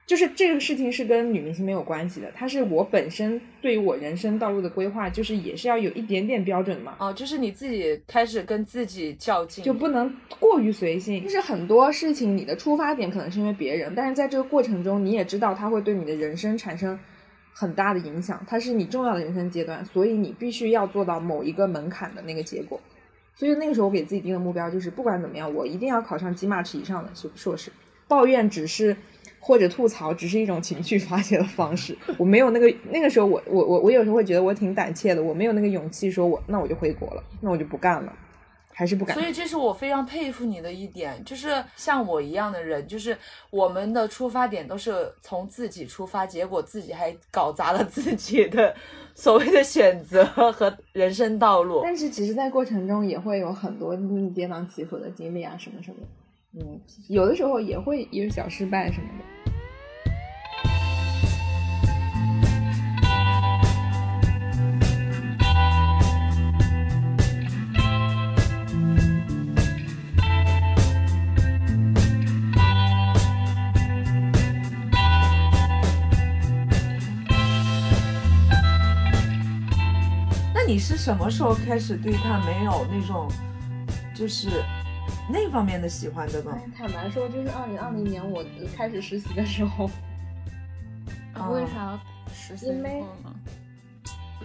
就是这个事情是跟女明星没有关系的，它是我本身对于我人生道路的规划，就是也是要有一点点标准嘛。哦，就是你自己开始跟自己较劲，就不能过于随性。就是很多事情，你的出发点可能是因为别人，但是在这个过程中，你也知道它会对你的人生产生。很大的影响，它是你重要的人生阶段，所以你必须要做到某一个门槛的那个结果。所以那个时候我给自己定的目标就是，不管怎么样，我一定要考上 GMAT 以上的硕硕士。抱怨只是或者吐槽，只是一种情绪发泄的方式。我没有那个那个时候，我我我我有时候会觉得我挺胆怯的，我没有那个勇气说，我那我就回国了，那我就不干了。还是不敢，所以这是我非常佩服你的一点，就是像我一样的人，就是我们的出发点都是从自己出发，结果自己还搞砸了自己的所谓的选择和人生道路。但是其实，在过程中也会有很多跌宕起伏的经历啊，什么什么，嗯，有的时候也会有小失败什么的。你是什么时候开始对他没有那种，就是那方面的喜欢的呢？坦白说，就是二零二零年我开始实习的时候。为啥实习因为，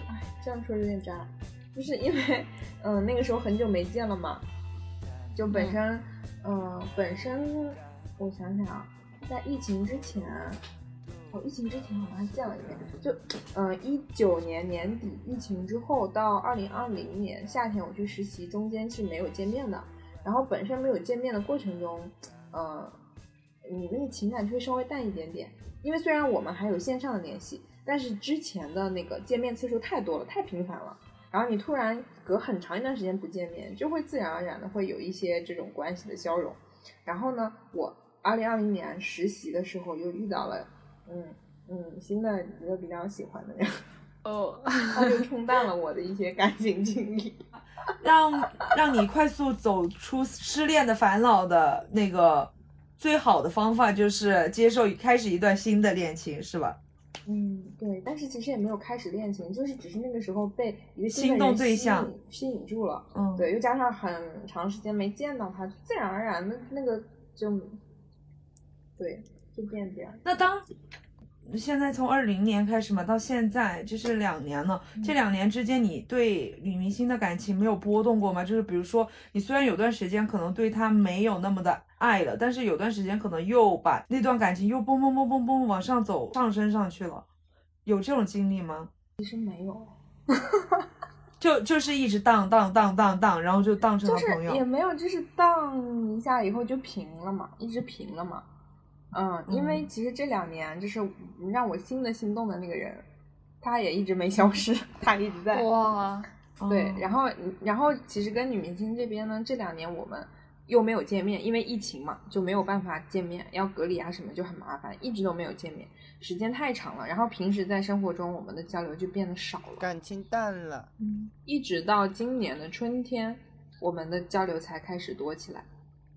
哎，这样说有点渣，就是因为，嗯，那个时候很久没见了嘛，就本身，嗯，本身，我想想啊，在疫情之前。疫情之前好像还见了一面，就，呃，一九年年底疫情之后到二零二零年夏天我去实习，中间是没有见面的。然后本身没有见面的过程中，呃，你那个情感就会稍微淡一点点。因为虽然我们还有线上的联系，但是之前的那个见面次数太多了，太频繁了。然后你突然隔很长一段时间不见面，就会自然而然的会有一些这种关系的消融。然后呢，我二零二零年实习的时候又遇到了。嗯嗯，新的一个比较喜欢的人，哦，他就冲淡了我的一些感情经历，让让你快速走出失恋的烦恼的那个最好的方法就是接受开始一段新的恋情，是吧？嗯，对，但是其实也没有开始恋情，就是只是那个时候被一个心动对象吸引住了，嗯，对，又加上很长时间没见到他，自然而然的那个就，对。就变这样。那当现在从二零年开始嘛，到现在就是两年了。这两年之间，你对女明星的感情没有波动过吗？就是比如说，你虽然有段时间可能对她没有那么的爱了，但是有段时间可能又把那段感情又嘣嘣嘣嘣嘣往上走上升上去了，有这种经历吗？其实没有，就就是一直荡荡荡荡荡，然后就荡成了朋友。也没有，就是荡一下以后就平了嘛，一直平了嘛。嗯，因为其实这两年就是让我新的心动的那个人，他也一直没消失，他一直在。哇，对，然后然后其实跟女明星这边呢，这两年我们又没有见面，因为疫情嘛，就没有办法见面，要隔离啊什么就很麻烦，一直都没有见面，时间太长了。然后平时在生活中我们的交流就变得少了，感情淡了。嗯，一直到今年的春天，我们的交流才开始多起来，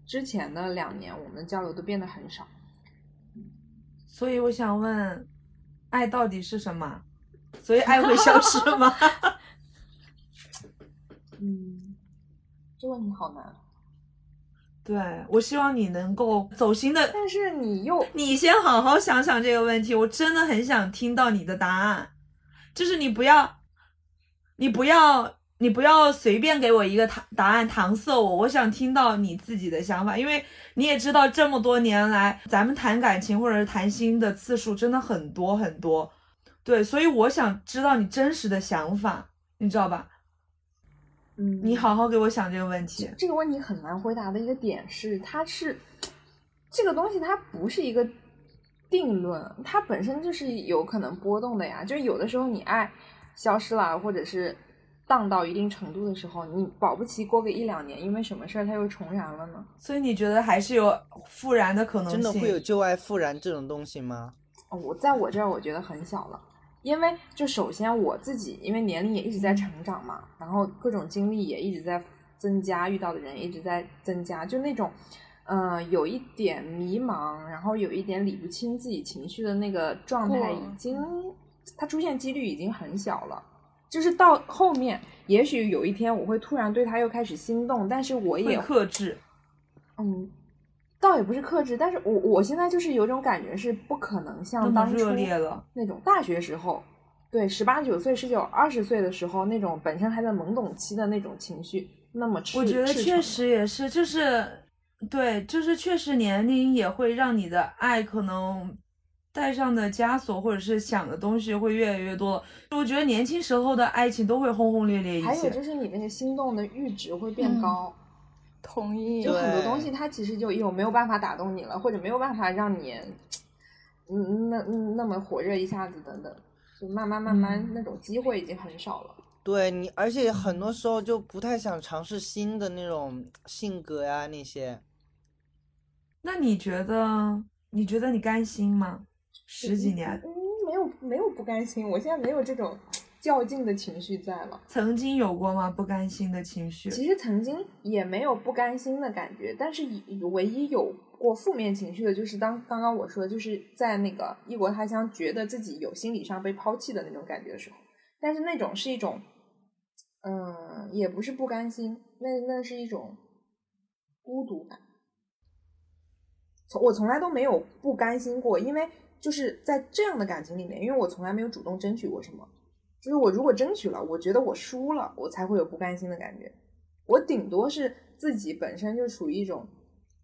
之前的两年我们的交流都变得很少。所以我想问，爱到底是什么？所以爱会消失吗？嗯，这问题好难。对我希望你能够走心的，但是你又你先好好想想这个问题，我真的很想听到你的答案，就是你不要，你不要，你不要随便给我一个答答案搪塞我，我想听到你自己的想法，因为你也知道这么多年来咱们谈感情或者是谈心的次数真的很多很多，对，所以我想知道你真实的想法，你知道吧？嗯，你好好给我想这个问题。这个问题很难回答的一个点是，它是这个东西，它不是一个定论，它本身就是有可能波动的呀。就是有的时候你爱消失了，或者是荡到一定程度的时候，你保不齐过个一两年，因为什么事儿它又重燃了呢？所以你觉得还是有复燃的可能性？真的会有旧爱复燃这种东西吗？哦，我在我这儿我觉得很小了。因为就首先我自己，因为年龄也一直在成长嘛，然后各种经历也一直在增加，遇到的人一直在增加，就那种，嗯，有一点迷茫，然后有一点理不清自己情绪的那个状态，已经它出现几率已经很小了。就是到后面，也许有一天我会突然对他又开始心动，但是我也克制，嗯。倒也不是克制，但是我我现在就是有种感觉，是不可能像当初那种大学时候，对十八九岁、十九二十岁的时候那种本身还在懵懂期的那种情绪那么。我觉得确实也是，就是对，就是确实年龄也会让你的爱可能带上的枷锁或者是想的东西会越来越多。我觉得年轻时候的爱情都会轰轰烈烈一些，还有就是你那个心动的阈值会变高。同意，就很多东西，它其实就有没有办法打动你了，或者没有办法让你，嗯，那那么火热一下子等等，就慢慢慢慢那种机会已经很少了。对你，而且很多时候就不太想尝试新的那种性格呀那些。那你觉得？你觉得你甘心吗？十几年？嗯，没有没有不甘心，我现在没有这种。较劲的情绪在了，曾经有过吗？不甘心的情绪，其实曾经也没有不甘心的感觉，但是唯一有过负面情绪的，就是当刚刚我说，就是在那个异国他乡，觉得自己有心理上被抛弃的那种感觉的时候，但是那种是一种，嗯，也不是不甘心，那那是一种孤独感。从我从来都没有不甘心过，因为就是在这样的感情里面，因为我从来没有主动争取过什么。就是我如果争取了，我觉得我输了，我才会有不甘心的感觉。我顶多是自己本身就处于一种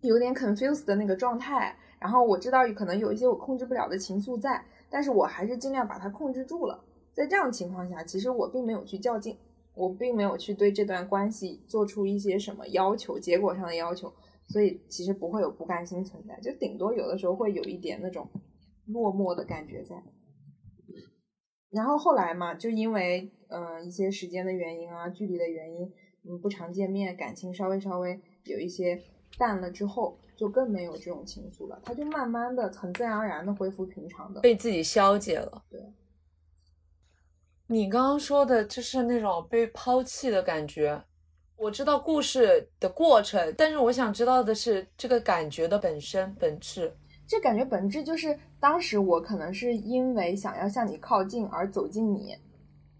有点 confused 的那个状态，然后我知道可能有一些我控制不了的情愫在，但是我还是尽量把它控制住了。在这样情况下，其实我并没有去较劲，我并没有去对这段关系做出一些什么要求，结果上的要求，所以其实不会有不甘心存在，就顶多有的时候会有一点那种落寞的感觉在。然后后来嘛，就因为嗯一些时间的原因啊，距离的原因，嗯不常见面，感情稍微稍微有一些淡了之后，就更没有这种情愫了。他就慢慢的、很自然而然的恢复平常的，被自己消解了。对，你刚刚说的就是那种被抛弃的感觉。我知道故事的过程，但是我想知道的是这个感觉的本身本质。这感觉本质就是，当时我可能是因为想要向你靠近而走近你，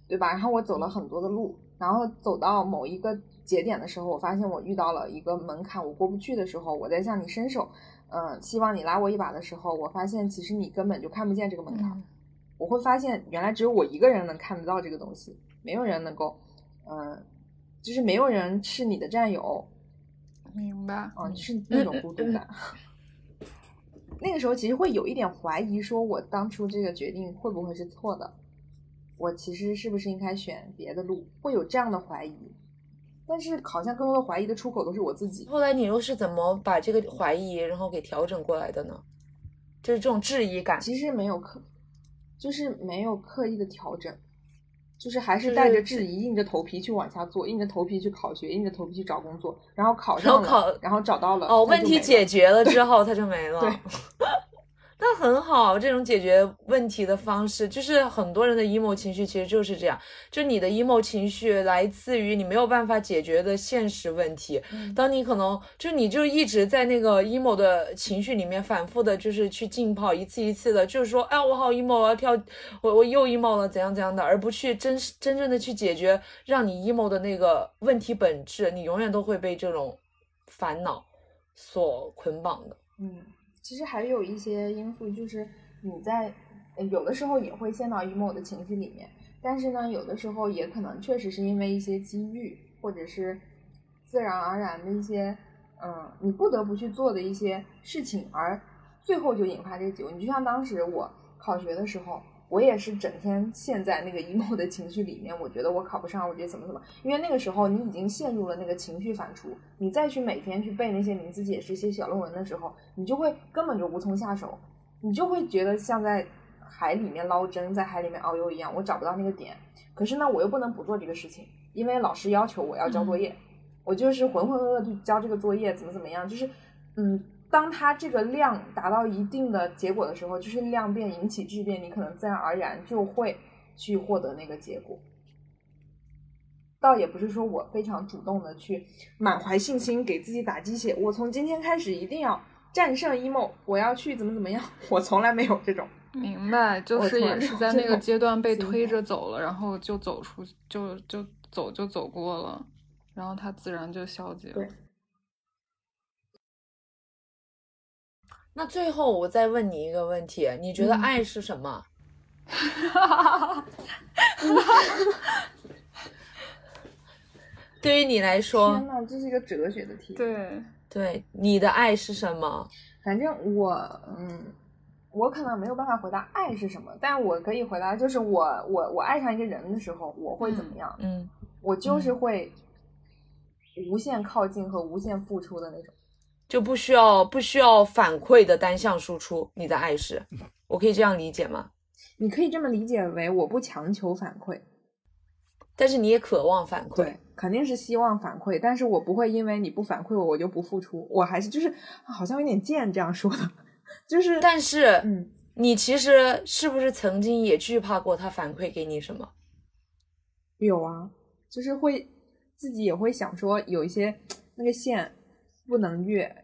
对吧？然后我走了很多的路，然后走到某一个节点的时候，我发现我遇到了一个门槛，我过不去的时候，我在向你伸手，嗯，希望你拉我一把的时候，我发现其实你根本就看不见这个门槛。我会发现原来只有我一个人能看得到这个东西，没有人能够，嗯，就是没有人是你的战友。明白。嗯，是那种孤独感。那个时候其实会有一点怀疑，说我当初这个决定会不会是错的？我其实是不是应该选别的路？会有这样的怀疑，但是好像更多的怀疑的出口都是我自己。后来你又是怎么把这个怀疑然后给调整过来的呢？就是这种质疑感，其实没有刻，就是没有刻意的调整。就是还是带着质疑，硬着头皮去往下做，硬着头皮去考学，硬着头皮去找工作，然后考上了，然后找到了。哦，问题解决了之后，他就没了。对，那很好，这种解决问题的方式，就是很多人的 emo 情绪其实就是这样，就你的 emo 情绪来自于你没有办法解决的现实问题。当你可能就你就一直在那个 emo 的情绪里面反复的，就是去浸泡，一次一次的，就是说，哎，我好 emo，我要跳，我我又 emo 了，怎样怎样的，而不去真真正的去解决让你 emo 的那个问题本质，你永远都会被这种烦恼所捆绑的。嗯。其实还有一些因素，就是你在有的时候也会陷到 emo 的情绪里面，但是呢，有的时候也可能确实是因为一些机遇，或者是自然而然的一些，嗯，你不得不去做的一些事情，而最后就引发这个结果。你就像当时我考学的时候。我也是整天陷在那个 emo 的情绪里面，我觉得我考不上，我觉得怎么怎么，因为那个时候你已经陷入了那个情绪反刍，你再去每天去背那些名词解释、写小论文的时候，你就会根本就无从下手，你就会觉得像在海里面捞针，在海里面遨游一样，我找不到那个点。可是呢，我又不能不做这个事情，因为老师要求我要交作业，我就是浑浑噩噩去交这个作业，怎么怎么样，就是嗯。当它这个量达到一定的结果的时候，就是量变引起质变，你可能自然而然就会去获得那个结果。倒也不是说我非常主动的去满怀信心给自己打鸡血，我从今天开始一定要战胜 emo，我要去怎么怎么样，我从来没有这种。明白，就是也是在那个阶段被推着走了，然后就走出，就就走就走过了，然后它自然就消解了。那最后我再问你一个问题，你觉得爱是什么？哈哈哈对于你来说，天呐，这是一个哲学的题。对对，你的爱是什么？反正我，嗯，我可能没有办法回答爱是什么，但我可以回答，就是我我我爱上一个人的时候，我会怎么样？嗯，我就是会无限靠近和无限付出的那种。就不需要不需要反馈的单向输出，你的爱是，我可以这样理解吗？你可以这么理解为我不强求反馈，但是你也渴望反馈，对，肯定是希望反馈，但是我不会因为你不反馈我，我就不付出，我还是就是好像有点贱这样说的，就是，但是，嗯，你其实是不是曾经也惧怕过他反馈给你什么？有啊，就是会自己也会想说有一些那个线。不能越，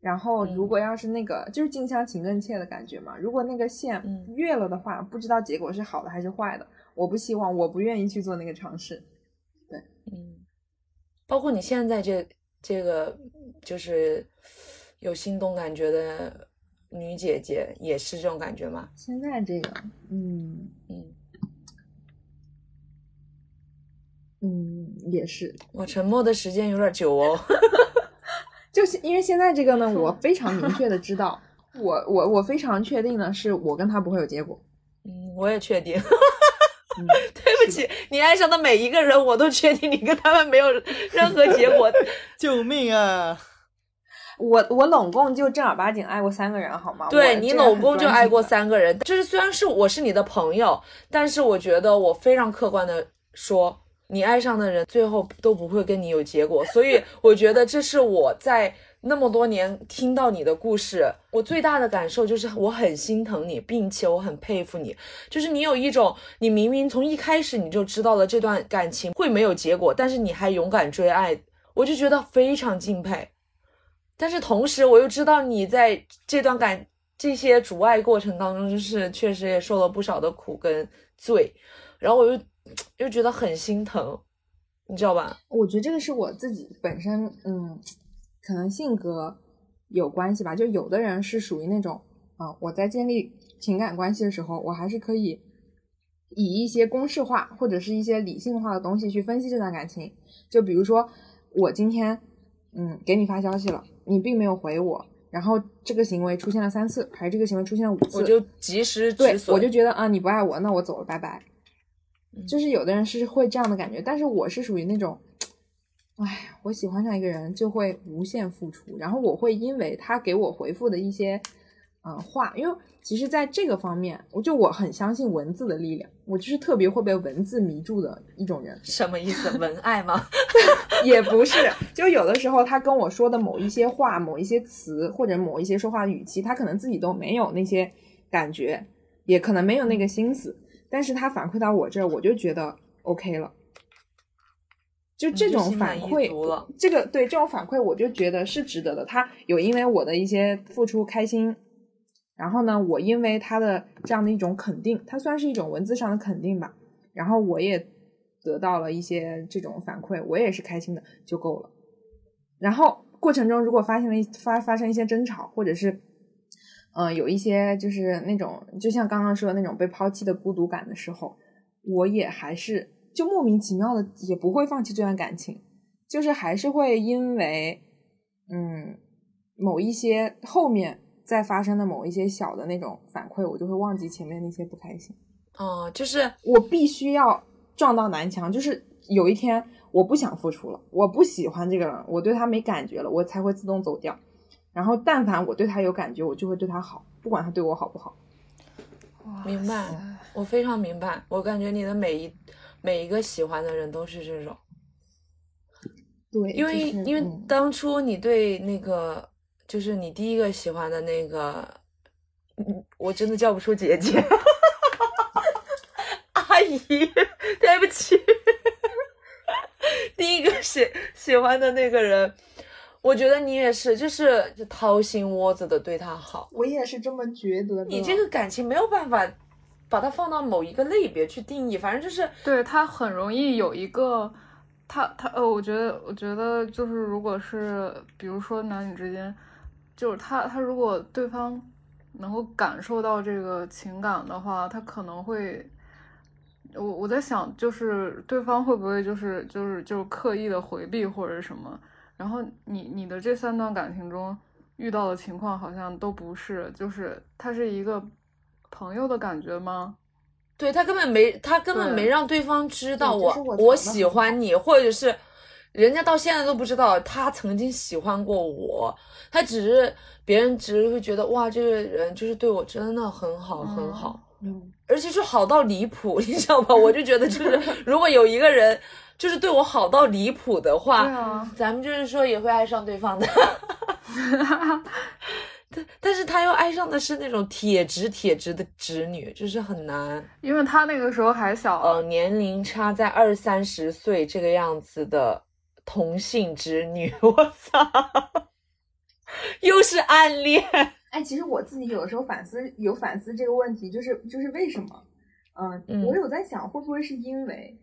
然后如果要是那个就是近乡情更怯的感觉嘛。如果那个线越了的话，不知道结果是好的还是坏的。我不希望，我不愿意去做那个尝试。对，嗯，包括你现在这这个就是有心动感觉的女姐姐，也是这种感觉吗？现在这个，嗯嗯嗯，也是。我沉默的时间有点久哦。就是因为现在这个呢，我非常明确的知道，我我我非常确定的是，我跟他不会有结果。嗯，我也确定。对不起，你爱上的每一个人，我都确定你跟他们没有任何结果。救命啊！我我拢共就正儿八经爱过三个人，好吗？对你拢共就爱过三个人，就是虽然是我是你的朋友，但是我觉得我非常客观的说。你爱上的人最后都不会跟你有结果，所以我觉得这是我在那么多年听到你的故事，我最大的感受就是我很心疼你，并且我很佩服你。就是你有一种，你明明从一开始你就知道了这段感情会没有结果，但是你还勇敢追爱，我就觉得非常敬佩。但是同时我又知道你在这段感这些阻碍过程当中，就是确实也受了不少的苦跟罪，然后我又。又觉得很心疼，你知道吧？我觉得这个是我自己本身，嗯，可能性格有关系吧。就有的人是属于那种，啊，我在建立情感关系的时候，我还是可以以一些公式化或者是一些理性化的东西去分析这段感情。就比如说，我今天，嗯，给你发消息了，你并没有回我，然后这个行为出现了三次，还是这个行为出现了五次，我就及时止损，我就觉得啊，你不爱我，那我走了，拜拜。就是有的人是会这样的感觉，但是我是属于那种，哎，我喜欢上一个人就会无限付出，然后我会因为他给我回复的一些嗯话，因为其实在这个方面，我就我很相信文字的力量，我就是特别会被文字迷住的一种人。什么意思？文爱吗？也不是，就有的时候他跟我说的某一些话、某一些词或者某一些说话语气，他可能自己都没有那些感觉，也可能没有那个心思，但是他反馈到我这儿，我就觉得 OK 了。就这种反馈，这个对这种反馈，我就觉得是值得的。他有因为我的一些付出开心，然后呢，我因为他的这样的一种肯定，他算是一种文字上的肯定吧，然后我也得到了一些这种反馈，我也是开心的就够了。然后过程中如果发现了发发生一些争吵，或者是嗯有一些就是那种就像刚刚说的那种被抛弃的孤独感的时候，我也还是。就莫名其妙的也不会放弃这段感情，就是还是会因为，嗯，某一些后面再发生的某一些小的那种反馈，我就会忘记前面那些不开心。哦，就是我必须要撞到南墙，就是有一天我不想付出了，我不喜欢这个人，我对他没感觉了，我才会自动走掉。然后但凡我对他有感觉，我就会对他好，不管他对我好不好。明白，我非常明白，我感觉你的每一。每一个喜欢的人都是这种，对，因为因为当初你对那个就是你第一个喜欢的那个，我真的叫不出姐姐，阿姨，对不起，第一个喜喜欢的那个人，我觉得你也是，就是就掏心窝子的对他好，我也是这么觉得。你这个感情没有办法。把它放到某一个类别去定义，反正就是对他很容易有一个，他他呃，我觉得我觉得就是如果是比如说男女之间，就是他他如果对方能够感受到这个情感的话，他可能会，我我在想就是对方会不会就是就是就是刻意的回避或者什么，然后你你的这三段感情中遇到的情况好像都不是，就是他是一个。朋友的感觉吗？对他根本没，他根本没让对方知道我我喜欢你，或者是人家到现在都不知道他曾经喜欢过我，他只是别人只是会觉得哇，这个人就是对我真的很好很好，嗯，而且就好到离谱，你知道吗？我就觉得就是如果有一个人就是对我好到离谱的话，咱们就是说也会爱上对方的。但但是他又爱上的是那种铁直铁直的直女，就是很难，因为他那个时候还小，呃，年龄差在二三十岁这个样子的同性直女，我操，又是暗恋。哎，其实我自己有的时候反思，有反思这个问题，就是就是为什么？嗯，我有在想，会不会是因为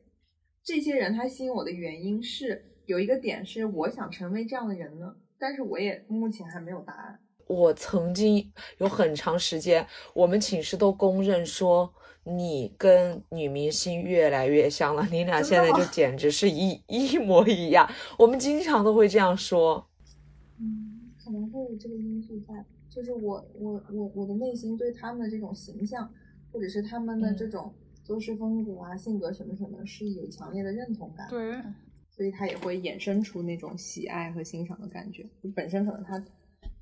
这些人他吸引我的原因是有一个点是我想成为这样的人呢？但是我也目前还没有答案。我曾经有很长时间，我们寝室都公认说你跟女明星越来越像了，你俩现在就简直是一一模一样。我们经常都会这样说。嗯，可能会有这个因素在，就是我我我我的内心对他们的这种形象，或者是他们的这种做事风格啊、性格什么什么，是有强烈的认同感。对，所以他也会衍生出那种喜爱和欣赏的感觉。本身可能他。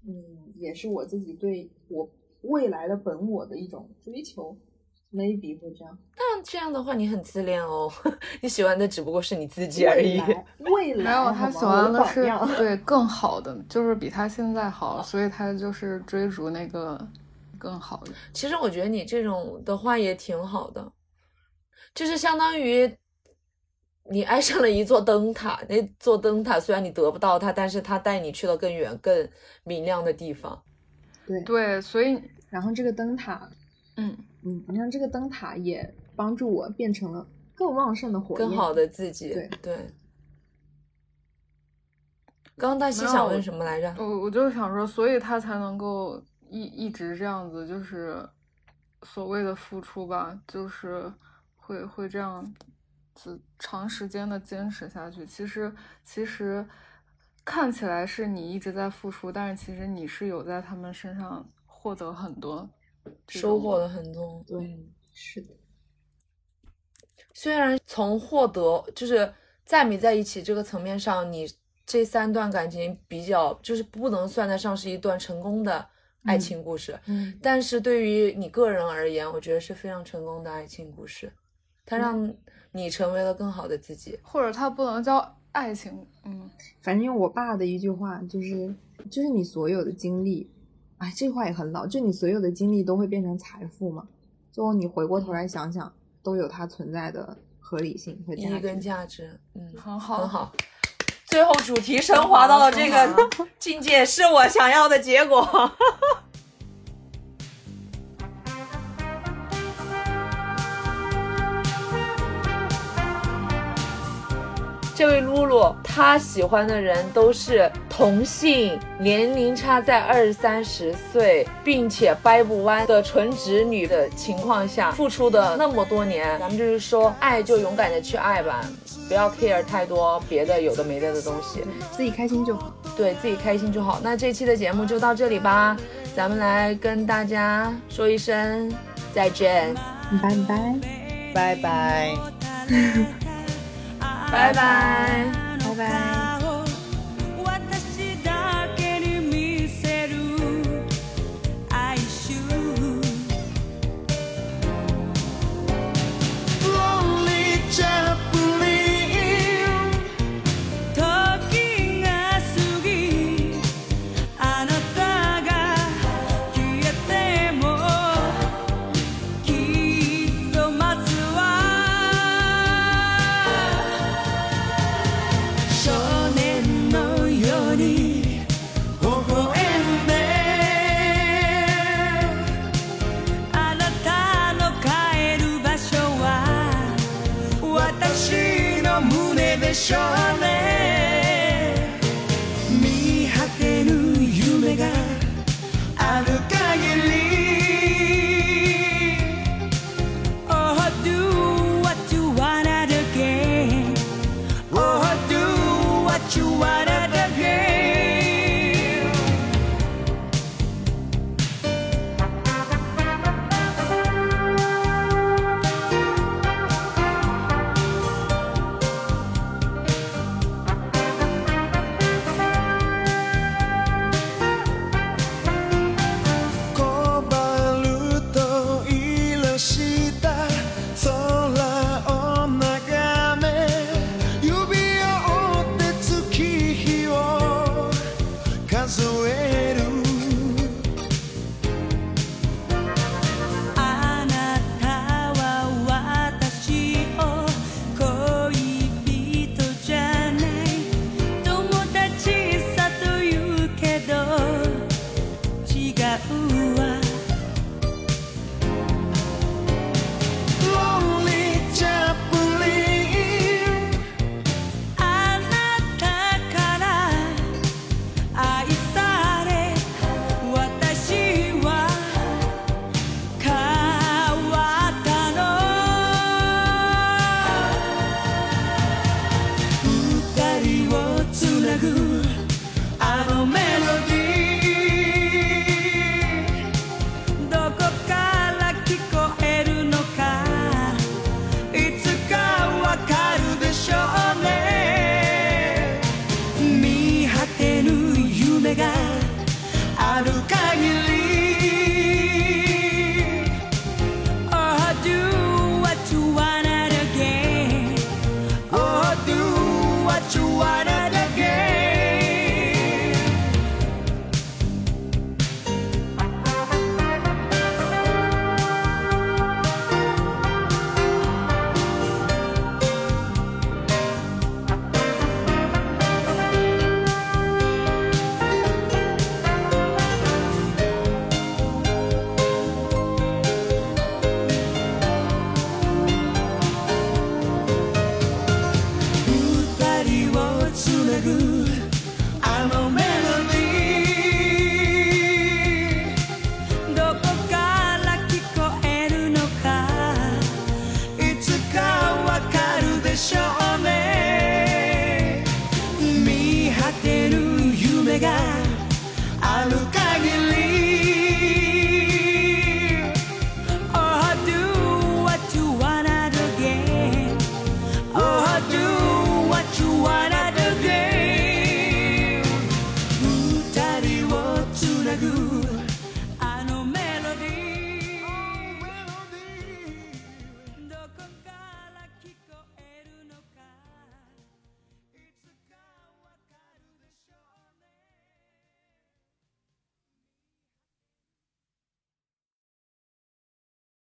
嗯，也是我自己对我未来的本我的一种追求，maybe 会这样。但这样的话，你很自恋哦。你喜欢的只不过是你自己而已。未来没有，他喜欢的是对 更好的，就是比他现在好，所以他就是追逐那个更好的。其实我觉得你这种的话也挺好的，就是相当于。你爱上了一座灯塔，那座灯塔虽然你得不到它，但是它带你去了更远、更明亮的地方。对对，所以然后这个灯塔，嗯嗯，你看这个灯塔也帮助我变成了更旺盛的火焰，更好的自己。对对。刚刚大西想问什么来着？我我就是想说，所以他才能够一一直这样子，就是所谓的付出吧，就是会会这样子。长时间的坚持下去，其实其实看起来是你一直在付出，但是其实你是有在他们身上获得很多，收获了很多。对，是的。虽然从获得就是在没在一起这个层面上，你这三段感情比较就是不能算得上是一段成功的爱情故事，嗯，但是对于你个人而言，我觉得是非常成功的爱情故事，它让你成为了更好的自己。或者它不能叫爱情，嗯，反正用我爸的一句话就是，就是你所有的经历，哎，这话也很老，就你所有的经历都会变成财富嘛。最后你回过头来想想，都有它存在的合理性和价意义跟。价值，嗯，很好，很好。最后主题升华到了这个境界，是我想要的结果。这位露露，她喜欢的人都是同性，年龄差在二三十岁，并且掰不弯的纯直女的情况下，付出的那么多年，咱们就是说，爱就勇敢的去爱吧，不要 care 太多别的有的没的的东西，自己开心就好。对自己开心就好。那这期的节目就到这里吧，咱们来跟大家说一声再见，拜拜，拜拜。拜拜。拜拜。